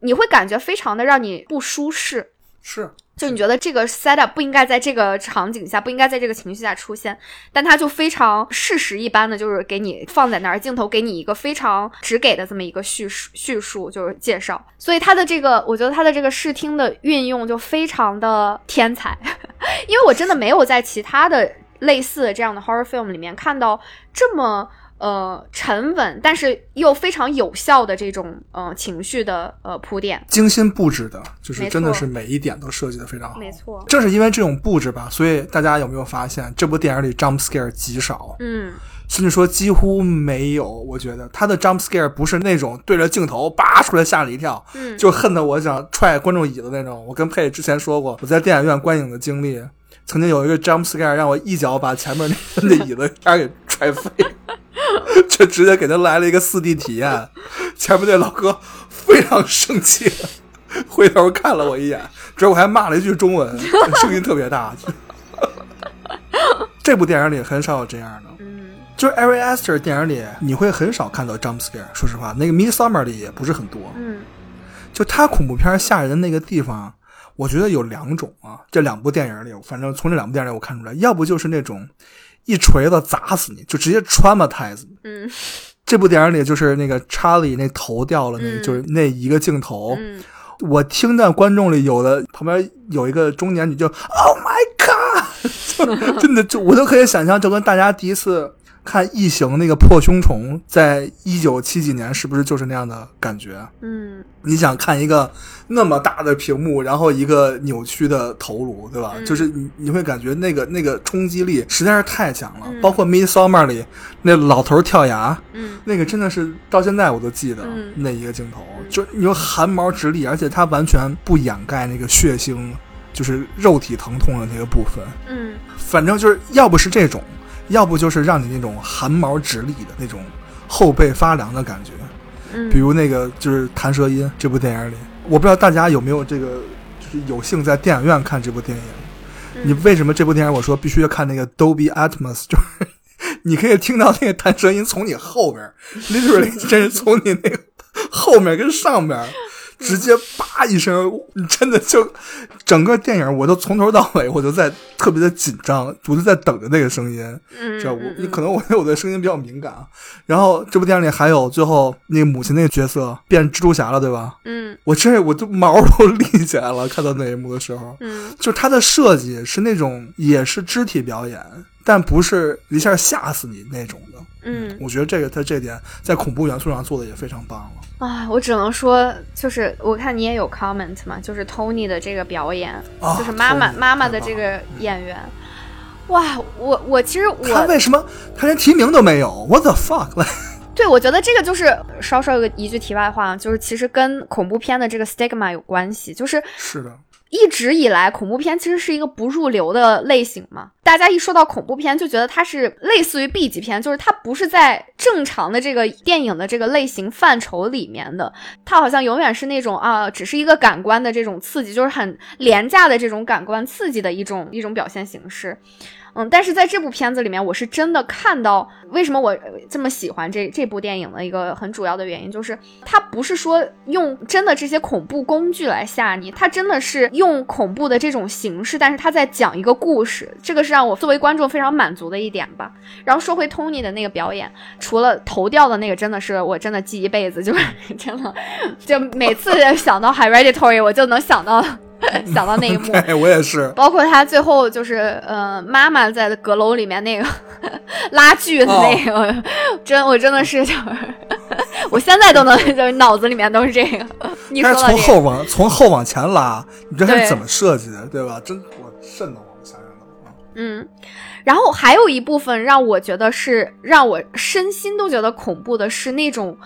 你会感觉非常的让你不舒适。是。就你觉得这个 set up 不应该在这个场景下，不应该在这个情绪下出现，但它就非常事实一般的，就是给你放在那儿，镜头给你一个非常直给的这么一个叙述叙述，就是介绍。所以它的这个，我觉得它的这个视听的运用就非常的天才，因为我真的没有在其他的类似的这样的 horror film 里面看到这么。呃，沉稳，但是又非常有效的这种呃情绪的呃铺垫，精心布置的，就是真的是每一点都设计的非常好。没错，正是因为这种布置吧，所以大家有没有发现这部电影里 jump scare 极少？嗯，甚至说几乎没有。我觉得他的 jump scare 不是那种对着镜头叭出来吓了一跳，嗯，就恨得我想踹观众椅子那种。我跟佩之前说过，我在电影院观影的经历，曾经有一个 jump scare 让我一脚把前面那 那椅子差给踹飞。就直接给他来了一个四 D 体验，前面那老哥非常生气，回头看了我一眼，之后我还骂了一句中文，声音特别大。这部电影里很少有这样的，嗯，就是《Ari Aster》电影里你会很少看到 jump scare。说实话，那个《Midsummer》里也不是很多，嗯，就他恐怖片吓人的那个地方，我觉得有两种啊。这两部电影里，反正从这两部电影里我看出来，要不就是那种。一锤子砸死你，就直接穿吧太子。嗯，这部电影里就是那个查理那头掉了，那就是那一个镜头。嗯，我听到观众里有的旁边有一个中年女就 “Oh my God”，就真的就我都可以想象，就跟大家第一次看《异形》那个破胸虫，在一九七几年是不是就是那样的感觉？嗯你想看一个那么大的屏幕，然后一个扭曲的头颅，对吧？嗯就是你你会感觉那个那个冲击力实在是太强了。嗯包括《Midsummer》里那老头跳崖，嗯那个真的是到现在我都记得、嗯那一个镜头，就你说汗毛直立，而且它完全不掩盖那个血腥，就是肉体疼痛的那个部分。嗯反正就是要不是这种，要不就是让你那种汗毛直立的那种后背发凉的感觉。嗯，比如那个就是《弹舌音》这部电影里，我不知道大家有没有这个，就是有幸在电影院看这部电影。嗯你为什么这部电影我说必须要看那个 Dolby Atmos，就是你可以听到那个弹舌音从你后边，literally 真是从你那个后面跟上边。直接叭一声，你真的就整个电影我都从头到尾我就在特别的紧张，我就在等着那个声音。知道我嗯你可能我对我的声音比较敏感啊。然后这部电影里还有最后那个母亲那个角色变蜘蛛侠了，对吧？嗯我真是我就毛都立起来了，看到那一幕的时候，嗯就它的设计是那种也是肢体表演，但不是一下吓死你那种的。嗯我觉得这个他这点在恐怖元素上做的也非常棒了。啊，我只能说，就是我看你也有 comment 嘛，就是 Tony 的这个表演，啊就是妈妈妈妈的这个演员，哇，我我其实我他为什么他连提名都没有？What the fuck？来，对我觉得这个就是稍稍有个一句题外话，就是其实跟恐怖片的这个 stigma 有关系，就是是的，一直以来，恐怖片其实是一个不入流的类型嘛。大家一说到恐怖片，就觉得它是类似于 B 级片，就是它不是在正常的这个电影的这个类型范畴里面的。它好像永远是那种啊，只是一个感官的这种刺激，就是很廉价的这种感官刺激的一种一种表现形式。嗯，但是在这部片子里面，我是真的看到为什么我这么喜欢这这部电影的一个很主要的原因，就是它不是说用真的这些恐怖工具来吓你，它真的是用恐怖的这种形式，但是它在讲一个故事，这个是让我作为观众非常满足的一点吧。然后说回 Tony 的那个表演，除了头掉的那个，真的是我真的记一辈子，就是 真的，就每次想到 Hereditary，我就能想到 想到那一幕。对我也是。包括他最后就是呃，妈妈在阁楼里面那个 拉锯的那个，真我真的是就是，我现在都能就是脑子里面都是这个。你他说从后往从后往前拉，你这对是怎么设计的，对吧？真我瘆得慌，想想都啊。嗯，然后还有一部分让我觉得是让我身心都觉得恐怖的是那种。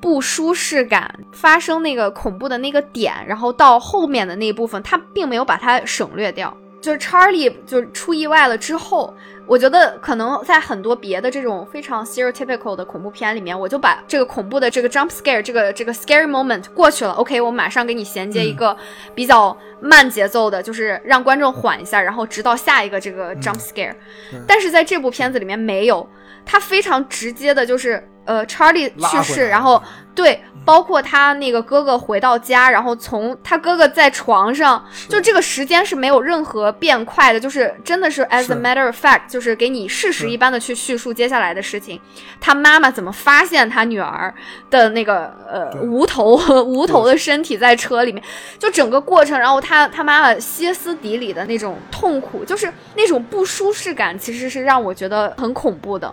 不舒适感发生那个恐怖的那个点，然后到后面的那一部分，他并没有把它省略掉。就是 Charlie 就是出意外了之后，我觉得可能在很多别的这种非常 stereotypical 的恐怖片里面，我就把这个恐怖的这个 jump scare 这个这个 scary moment 过去了。OK，我马上给你衔接一个比较慢节奏的，就是让观众缓一下，然后直到下一个这个 jump scare。对但是在这部片子里面没有，它非常直接的，就是呃，Charlie 去世，然后对，包括他那个哥哥回到家，然后从他哥哥在床上，就这个时间是没有任何变快的，就是真的是 as a matter of fact，就是给你事实一般的去叙述接下来的事情。他妈妈怎么发现他女儿的那个呃无头 无头的身体在车里面，就整个过程，然后他他妈妈歇斯底里的那种痛苦，就是那种不舒适感，其实是让我觉得很恐怖的。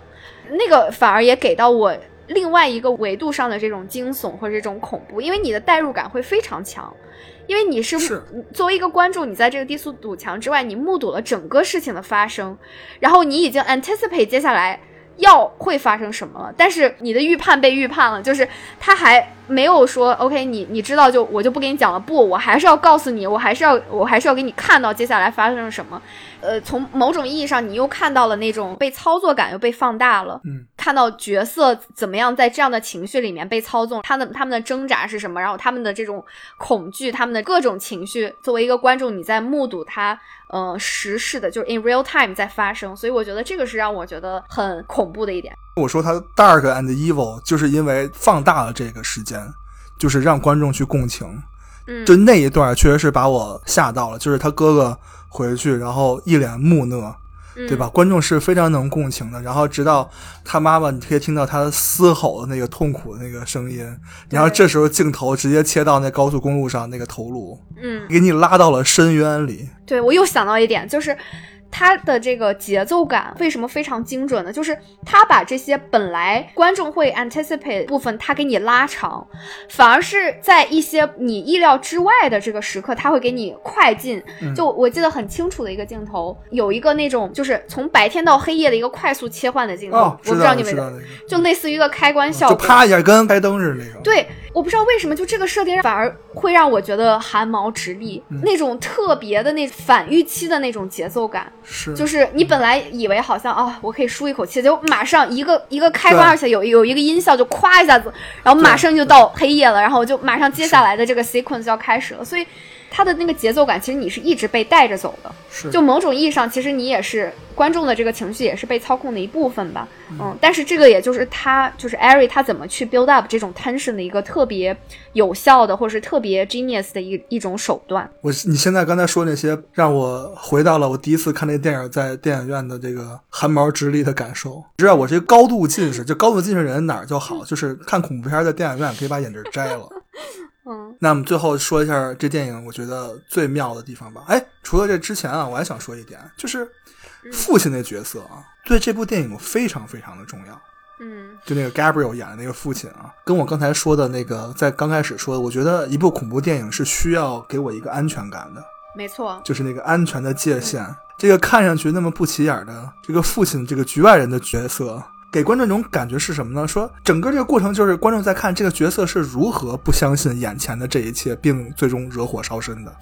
那个反而也给到我另外一个维度上的这种惊悚或者这种恐怖，因为你的代入感会非常强，因为你是是作为一个观众，你在这个低速堵墙之外，你目睹了整个事情的发生，然后你已经 anticipate 接下来要会发生什么了，但是你的预判被预判了，就是他还没有说 OK，你你知道就我就不给你讲了，不，我还是要告诉你，我还是要我还是要给你看到接下来发生了什么。呃，从某种意义上，你又看到了那种被操作感又被放大了，嗯，看到角色怎么样在这样的情绪里面被操纵，他的他们的挣扎是什么，然后他们的这种恐惧，他们的各种情绪，作为一个观众，你在目睹他呃实事的，就是 in real time 在发生，所以我觉得这个是让我觉得很恐怖的一点。我说它 dark and evil，就是因为放大了这个时间，就是让观众去共情。嗯，就那一段确实是把我吓到了，就是他哥哥回去，然后一脸木讷，嗯对吧？？观众是非常能共情的。然后直到他妈妈，你可以听到他嘶吼的那个痛苦的那个声音。然后这时候镜头直接切到那高速公路上那个头颅，嗯，给你拉到了深渊里。对我又想到一点，就是它的这个节奏感为什么非常精准呢？就是他把这些本来观众会 anticipate 部分，他给你拉长，反而是在一些你意料之外的这个时刻，他会给你快进。就我记得很清楚的一个镜头，有一个那种就是从白天到黑夜的一个快速切换的镜头，哦，我不知道你们就类似于一个开关效就，啪一下跟开灯似的那种。对，我不知道为什么，就这个设定反而会让我觉得汗毛直立，嗯那种特别的那反预期的那种节奏感，是就是你本来以为好像啊，我可以舒一口气，就马上一个一个开关，而且有有一个音效就咵一下子，然后马上就到黑夜了，然后就马上接下来的这个 sequence 就要开始了，所以。它的那个节奏感，其实你是一直被带着走的，是就某种意义上，其实你也是观众的这个情绪也是被操控的一部分吧。嗯，但是这个也就是他就是艾瑞他怎么去 build up 这种 tension 的一个特别有效的，或者是特别 genius 的一一种手段。我你现在刚才说那些，让我回到了我第一次看那电影在电影院的这个汗毛直立的感受。知道我是一个高度近视，就高度近视人哪儿就好，就是看恐怖片在电影院可以把眼镜摘了。嗯那我们最后说一下这电影我觉得最妙的地方吧。哎，除了这之前啊，我还想说一点，就是父亲那角色啊，对这部电影非常非常的重要。嗯就那个 Gabriel 演的那个父亲啊，跟我刚才说的那个，在刚开始说的，我觉得一部恐怖电影是需要给我一个安全感的，没错。就是那个安全的界限。这个看上去那么不起眼的这个父亲，这个局外人的角色，给观众一种感觉是什么呢？说整个这个过程就是观众在看这个角色是如何不相信眼前的这一切，并最终惹火烧身的。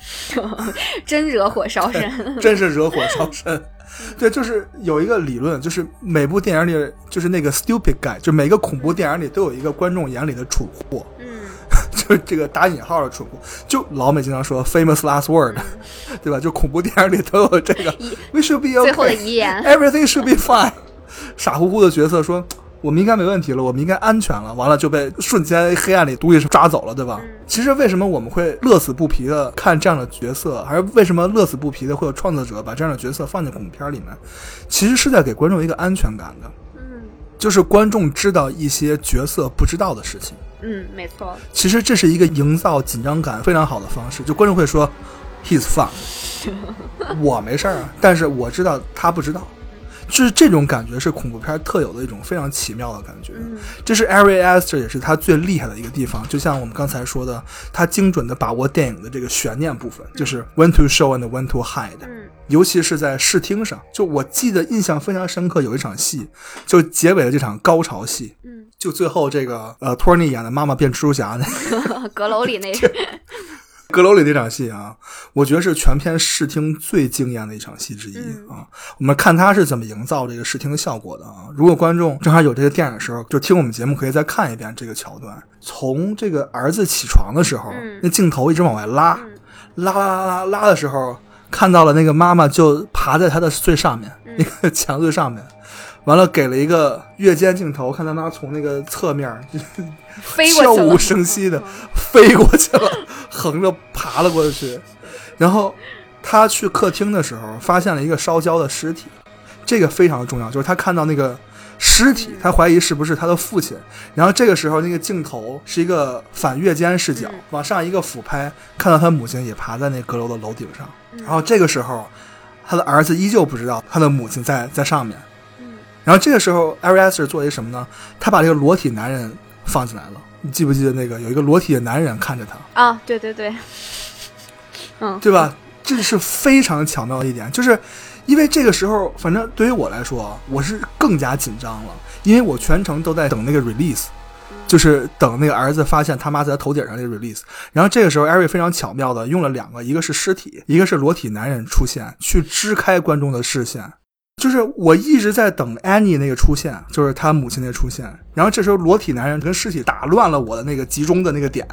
真惹火烧身。真是惹火烧身。对，就是有一个理论，就是每部电影里，就是那个 stupid guy，就每个恐怖电影里都有一个观众眼里的蠢货，嗯就是这个打引号的蠢货。就老美经常说 famous last word，、对吧？就恐怖电影里都有这个 we should be 最后的遗言 everything should be fine。傻乎乎的角色说。我们应该没问题了，我们应该安全了。完了就被瞬间黑暗里毒液抓走了，对吧？其实为什么我们会乐此不疲的看这样的角色，还是为什么乐此不疲的会有创作者把这样的角色放进恐怖片里面？其实是在给观众一个安全感的，嗯就是观众知道一些角色不知道的事情。嗯，没错。其实这是一个营造紧张感非常好的方式，就观众会说 “he's fun”，我没事儿啊，但是我知道他不知道，就是这种感觉是恐怖片特有的一种非常奇妙的感觉。这是 Ari Aster 也是他最厉害的一个地方，就像我们刚才说的，他精准的把握电影的这个悬念部分，就是 when to show and when to hide。嗯尤其是在视听上，就我记得印象非常深刻，有一场戏，就结尾的这场高潮戏，嗯，就最后这个呃托尼演的妈妈变蜘蛛侠那 阁楼里那是 阁楼里那场戏啊，我觉得是全片视听最惊艳的一场戏之一、啊。我们看他是怎么营造这个视听效果的啊。如果观众正好有这个电影的时候，就听我们节目可以再看一遍这个桥段。从这个儿子起床的时候，嗯那镜头一直往外拉，拉拉拉拉拉的时候，看到了那个妈妈就爬在他的最上面，那个墙最上面。完了，给了一个月间镜头，看他妈从那个侧面飞过去了悄无。声息的飞过去了，横着爬了过去。然后他去客厅的时候，发现了一个烧焦的尸体，这个非常重要，就是他看到那个尸体，他怀疑是不是他的父亲。然后这个时候，那个镜头是一个反月间视角，往上一个俯拍，看到他母亲也爬在那阁楼的楼顶上。然后这个时候，他的儿子依旧不知道他的母亲在在上面。然后这个时候 a r i a s t e r 做了一什么呢？他把这个裸体男人放进来了。你记不记得那个有一个裸体的男人看着他，啊，对对对，嗯，对吧？这是非常巧妙的一点，就是因为这个时候，反正对于我来说，我是更加紧张了，因为我全程都在等那个 release，就是等那个儿子发现他妈在他头顶上那个 release。然后这个时候，艾瑞非常巧妙的用了两个，一个是尸体，一个是裸体男人出现，去支开观众的视线。就是我一直在等 Annie 那个出现，就是他母亲那个出现。然后这时候裸体男人跟尸体打乱了我的那个集中的那个点，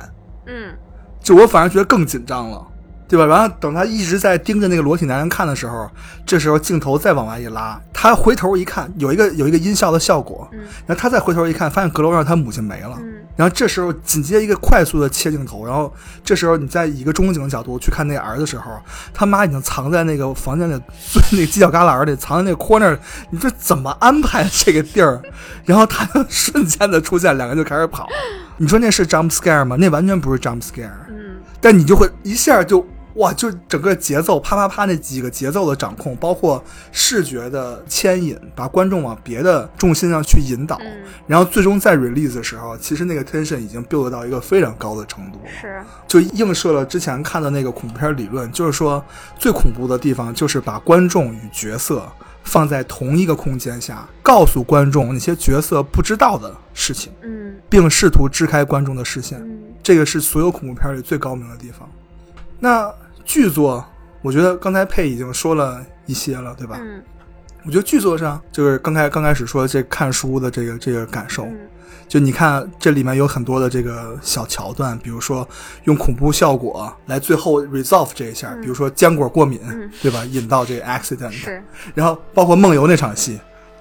嗯就我反而觉得更紧张了，对吧？然后等他一直在盯着那个裸体男人看的时候，这时候镜头再往外一拉，他回头一看，有一个有一个音效的效果，嗯然后他再回头一看，发现阁楼上他母亲没了。嗯然后这时候紧接一个快速的切镜头，然后这时候你在以一个中景的角度去看那个儿子的时候，他妈已经藏在那个房间里最那个犄角旮旯里，藏在那个 corner，你说怎么安排这个地儿？然后他就瞬间的出现，两个人就开始跑。你说那是 jump scare 吗？那完全不是 jump scare。嗯但你就会一下就哇，就整个节奏啪啪啪那几个节奏的掌控，包括视觉的牵引，把观众往别的重心上去引导，嗯然后最终在 release 的时候，其实那个 tension 已经 build 到一个非常高的程度，是，就映射了之前看的那个恐怖片理论，就是说最恐怖的地方就是把观众与角色放在同一个空间下，告诉观众那些角色不知道的事情，嗯并试图支开观众的视线。嗯这个是所有恐怖片里最高明的地方。那剧作，我觉得刚才佩已经说了一些了，对吧？嗯。我觉得剧作上就是刚开刚开始说这看书的这个这个感受，嗯。就你看这里面有很多的这个小桥段，比如说用恐怖效果来最后 resolve 这一下，比如说坚果过敏，嗯。对吧？引到这个 accident，然后包括梦游那场戏，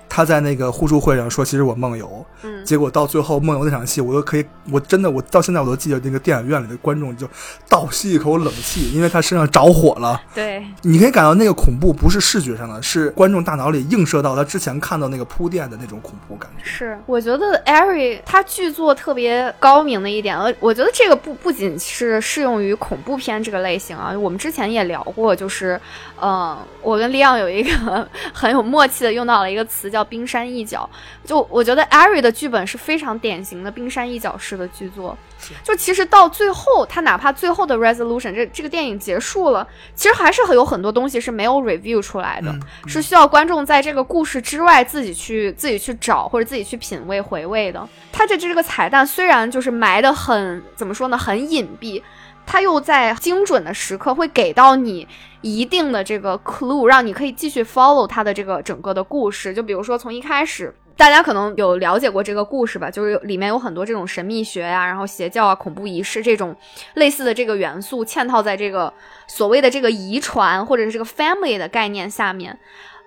他在那个互助会上说，其实我梦游，嗯结果到最后梦游那场戏，我都可以，我真的我到现在我都记得那个电影院里的观众就倒吸一口冷气，因为他身上着火了。对，你可以感到那个恐怖不是视觉上的，是观众大脑里映射到他之前看到那个铺垫的那种恐怖感觉。是，我觉得 Ari 他剧作特别高明的一点，呃，我觉得这个不不仅是适用于恐怖片这个类型啊，我们之前也聊过，就是，呃，我跟利昂有一个 很有默契的用到了一个词叫冰山一角，就我觉得艾瑞的剧本是非常典型的冰山一角式的剧作，就其实到最后，他哪怕最后的 resolution 这这个电影结束了，其实还是很有很多东西是没有 review 出来的，嗯是需要观众在这个故事之外自己去自己去找或者自己去品味回味的。他的这个彩蛋虽然就是埋的很怎么说呢，很隐蔽，它又在精准的时刻会给到你一定的这个 clue，让你可以继续 follow 它的这个整个的故事。就比如说从一开始。大家可能有了解过这个故事吧，就是里面有很多这种神秘学呀、然后邪教啊、恐怖仪式这种类似的这个元素嵌套在这个所谓的这个遗传或者是这个 family 的概念下面。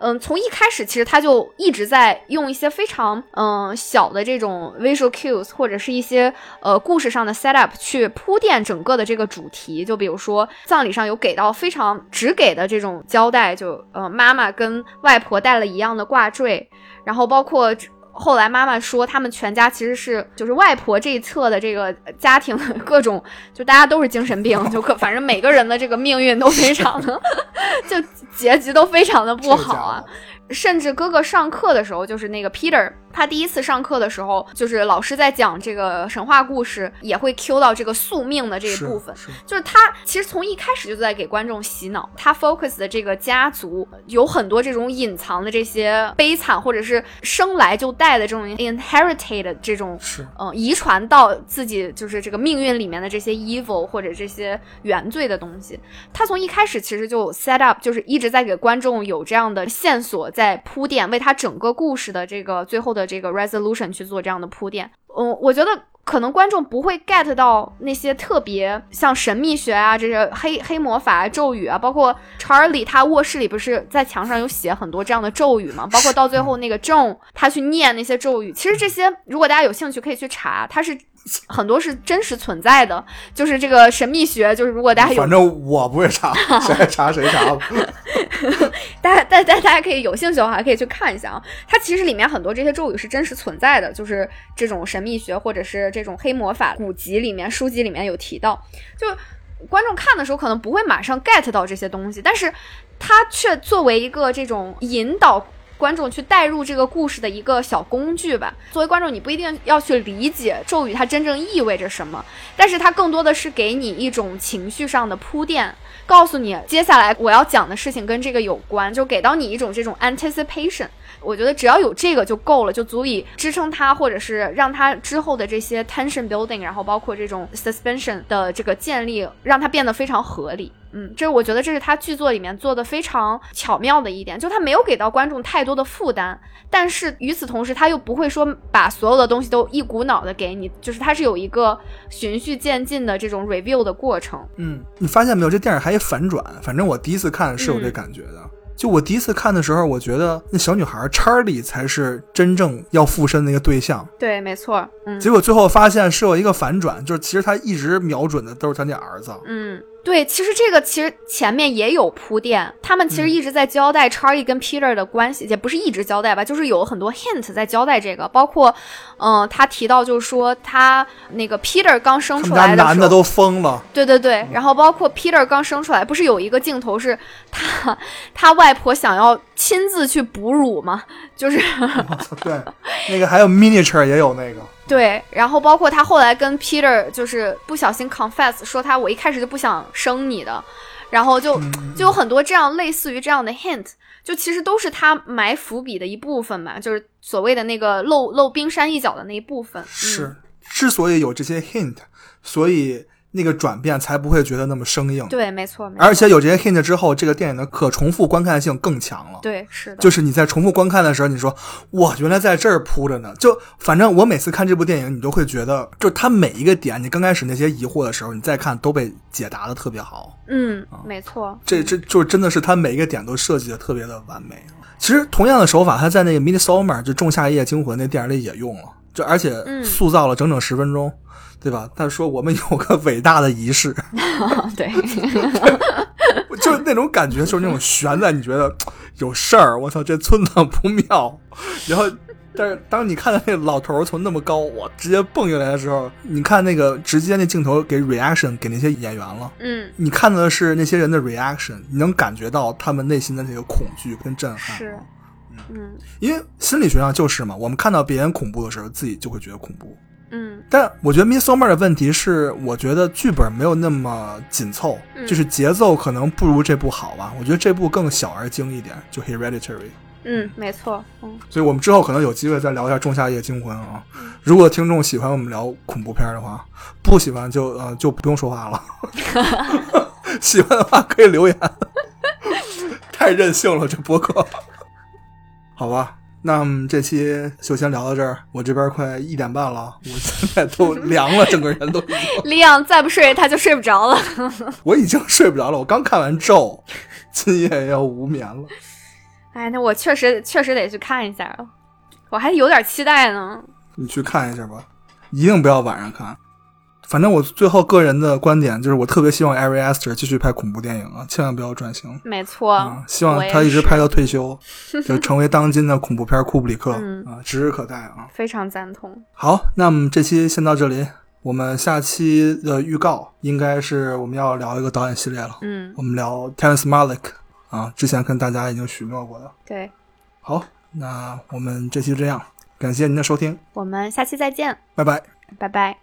嗯，从一开始其实他就一直在用一些非常嗯小的这种 visual cues 或者是一些呃故事上的 setup 去铺垫整个的这个主题。就比如说葬礼上有给到非常只给的这种交代，就呃妈妈跟外婆戴了一样的挂坠，然后包括。后来妈妈说，他们全家其实是就是外婆这一侧的这个家庭的各种，就大家都是精神病，就可反正每个人的这个命运都非常的，就结局都非常的不好啊。甚至哥哥上课的时候，就是那个 Peter，他第一次上课的时候，就是老师在讲这个神话故事，也会 Q 到这个宿命的这一部分。是。就是他其实从一开始就在给观众洗脑，他 focus 的这个家族有很多这种隐藏的这些悲惨，或者是生来就带的这种 inherited 这种是。嗯，遗传到自己就是这个命运里面的这些 evil 或者这些原罪的东西，他从一开始其实就 set up，就是一直在给观众有这样的线索在铺垫，为他整个故事的这个最后的这个 resolution 去做这样的铺垫。嗯，我觉得。可能观众不会 get 到那些特别像神秘学啊，这些黑黑魔法啊、咒语啊，包括 Charlie 他卧室里不是在墙上有写很多这样的咒语吗？包括到最后那个 John 他去念那些咒语，其实这些如果大家有兴趣可以去查，它是 很多是真实存在的。就是这个神秘学，就是如果大家有反正我不会查，谁爱查谁查。大家大家大家可以有兴趣的话，可以去看一下啊。它其实里面很多这些咒语是真实存在的，就是这种神秘学或者是这种黑魔法古籍里面、书籍里面有提到。就观众看的时候可能不会马上 get 到这些东西，但是它却作为一个这种引导。观众去带入这个故事的一个小工具吧。作为观众，你不一定要去理解咒语它真正意味着什么，但是它更多的是给你一种情绪上的铺垫，告诉你接下来我要讲的事情跟这个有关，就给到你一种这种 anticipation。我觉得只要有这个就够了，就足以支撑它，或者是让它之后的这些 tension building，然后包括这种 suspension 的这个建立，让它变得非常合理。嗯，这我觉得这是他剧作里面做的非常巧妙的一点，就他没有给到观众太多的负担，但是与此同时，他又不会说把所有的东西都一股脑的给你，就是他是有一个循序渐进的这种 review 的过程。嗯，你发现没有？这电影还有反转。反正我第一次看是有这感觉的。就我第一次看的时候，我觉得那小女孩 Charlie 才是真正要附身的那个对象。对，没错。嗯结果最后发现是有一个反转，就是其实他一直瞄准的都是他那儿子。嗯，对，其实这个其实前面也有铺垫，他们其实一直在交代 Charlie 跟 Peter 的关系，也不是一直交代吧，就是有很多 hint 在交代这个，包括，嗯、他提到就是说他那个 Peter 刚生出来的时候，男的都疯了，对对对，然后包括 Peter 刚生出来，不是有一个镜头是他他外婆想要亲自去哺乳吗？就是 对，那个还有 miniature 也有那个，对，然后包括他后来跟 Peter 就是不小心 confess 说他我一开始就不想生你的，然后就就有很多这样类似于这样的 hint，就其实都是他埋伏笔的一部分嘛，就是所谓的那个露露冰山一角的那一部分。嗯、是，之所以有这些 hint，所以那个转变才不会觉得那么生硬。对，没错，没错而且有这些 hint 之后，这个电影的可重复观看性更强了。对是的，就是你在重复观看的时候，你说哇，原来在这儿铺着呢。就反正我每次看这部电影，你都会觉得，就它每一个点，你刚开始那些疑惑的时候，你再看都被解答的特别好。嗯，没错，这这就真的是它每一个点都设计的特别的完美。其实同样的手法，它在那个《Midsommar》就《仲夏夜惊魂》那电影里也用了，就而且嗯塑造了整整十分钟，对吧？他说我们有个伟大的仪式，对，就是那种感觉，就是那种悬在你觉得有事儿，我操，这村子不妙。然后，但是当你看到那老头儿从那么高，哇，直接蹦下来的时候，你看那个直接那镜头给 reaction 给那些演员了。嗯，你看到的是那些人的 reaction，你能感觉到他们内心的那个恐惧跟震撼。是，嗯因为心理学上就是嘛，我们看到别人恐怖的时候，自己就会觉得恐怖。嗯但我觉得《Midsummer》的问题是，我觉得剧本没有那么紧凑，嗯就是节奏可能不如这部好吧。我觉得这部更小而精一点，就《Hereditary》。嗯，没错，嗯所以我们之后可能有机会再聊一下《仲夏夜惊魂》啊。如果听众喜欢我们聊恐怖片的话，不喜欢就呃就不用说话了。喜欢的话可以留言。太任性了，这博客。好吧，那么这期就先聊到这儿。我这边快一点半了，我现在都凉了，整个人都已经，李阳再不睡他就睡不着了。我已经睡不着了。我刚看完《咒》，今夜要无眠了。哎，那我确实确实得去看一下了，我还有点期待呢。你去看一下吧，一定不要晚上看。反正我最后个人的观点就是，我特别希望 Ari Aster 继续拍恐怖电影啊，千万不要转型没错，啊！希望他一直拍到退休，就成为当今的恐怖片库布里克 嗯啊，指日可待啊！非常赞同。好，那么这期先到这里，我们下期的预告应该是我们要聊一个导演系列了，嗯，我们聊 Terrence Malick 啊，之前跟大家已经许诺过的。对，好，那我们这期就这样，感谢您的收听，我们下期再见，拜拜。拜拜。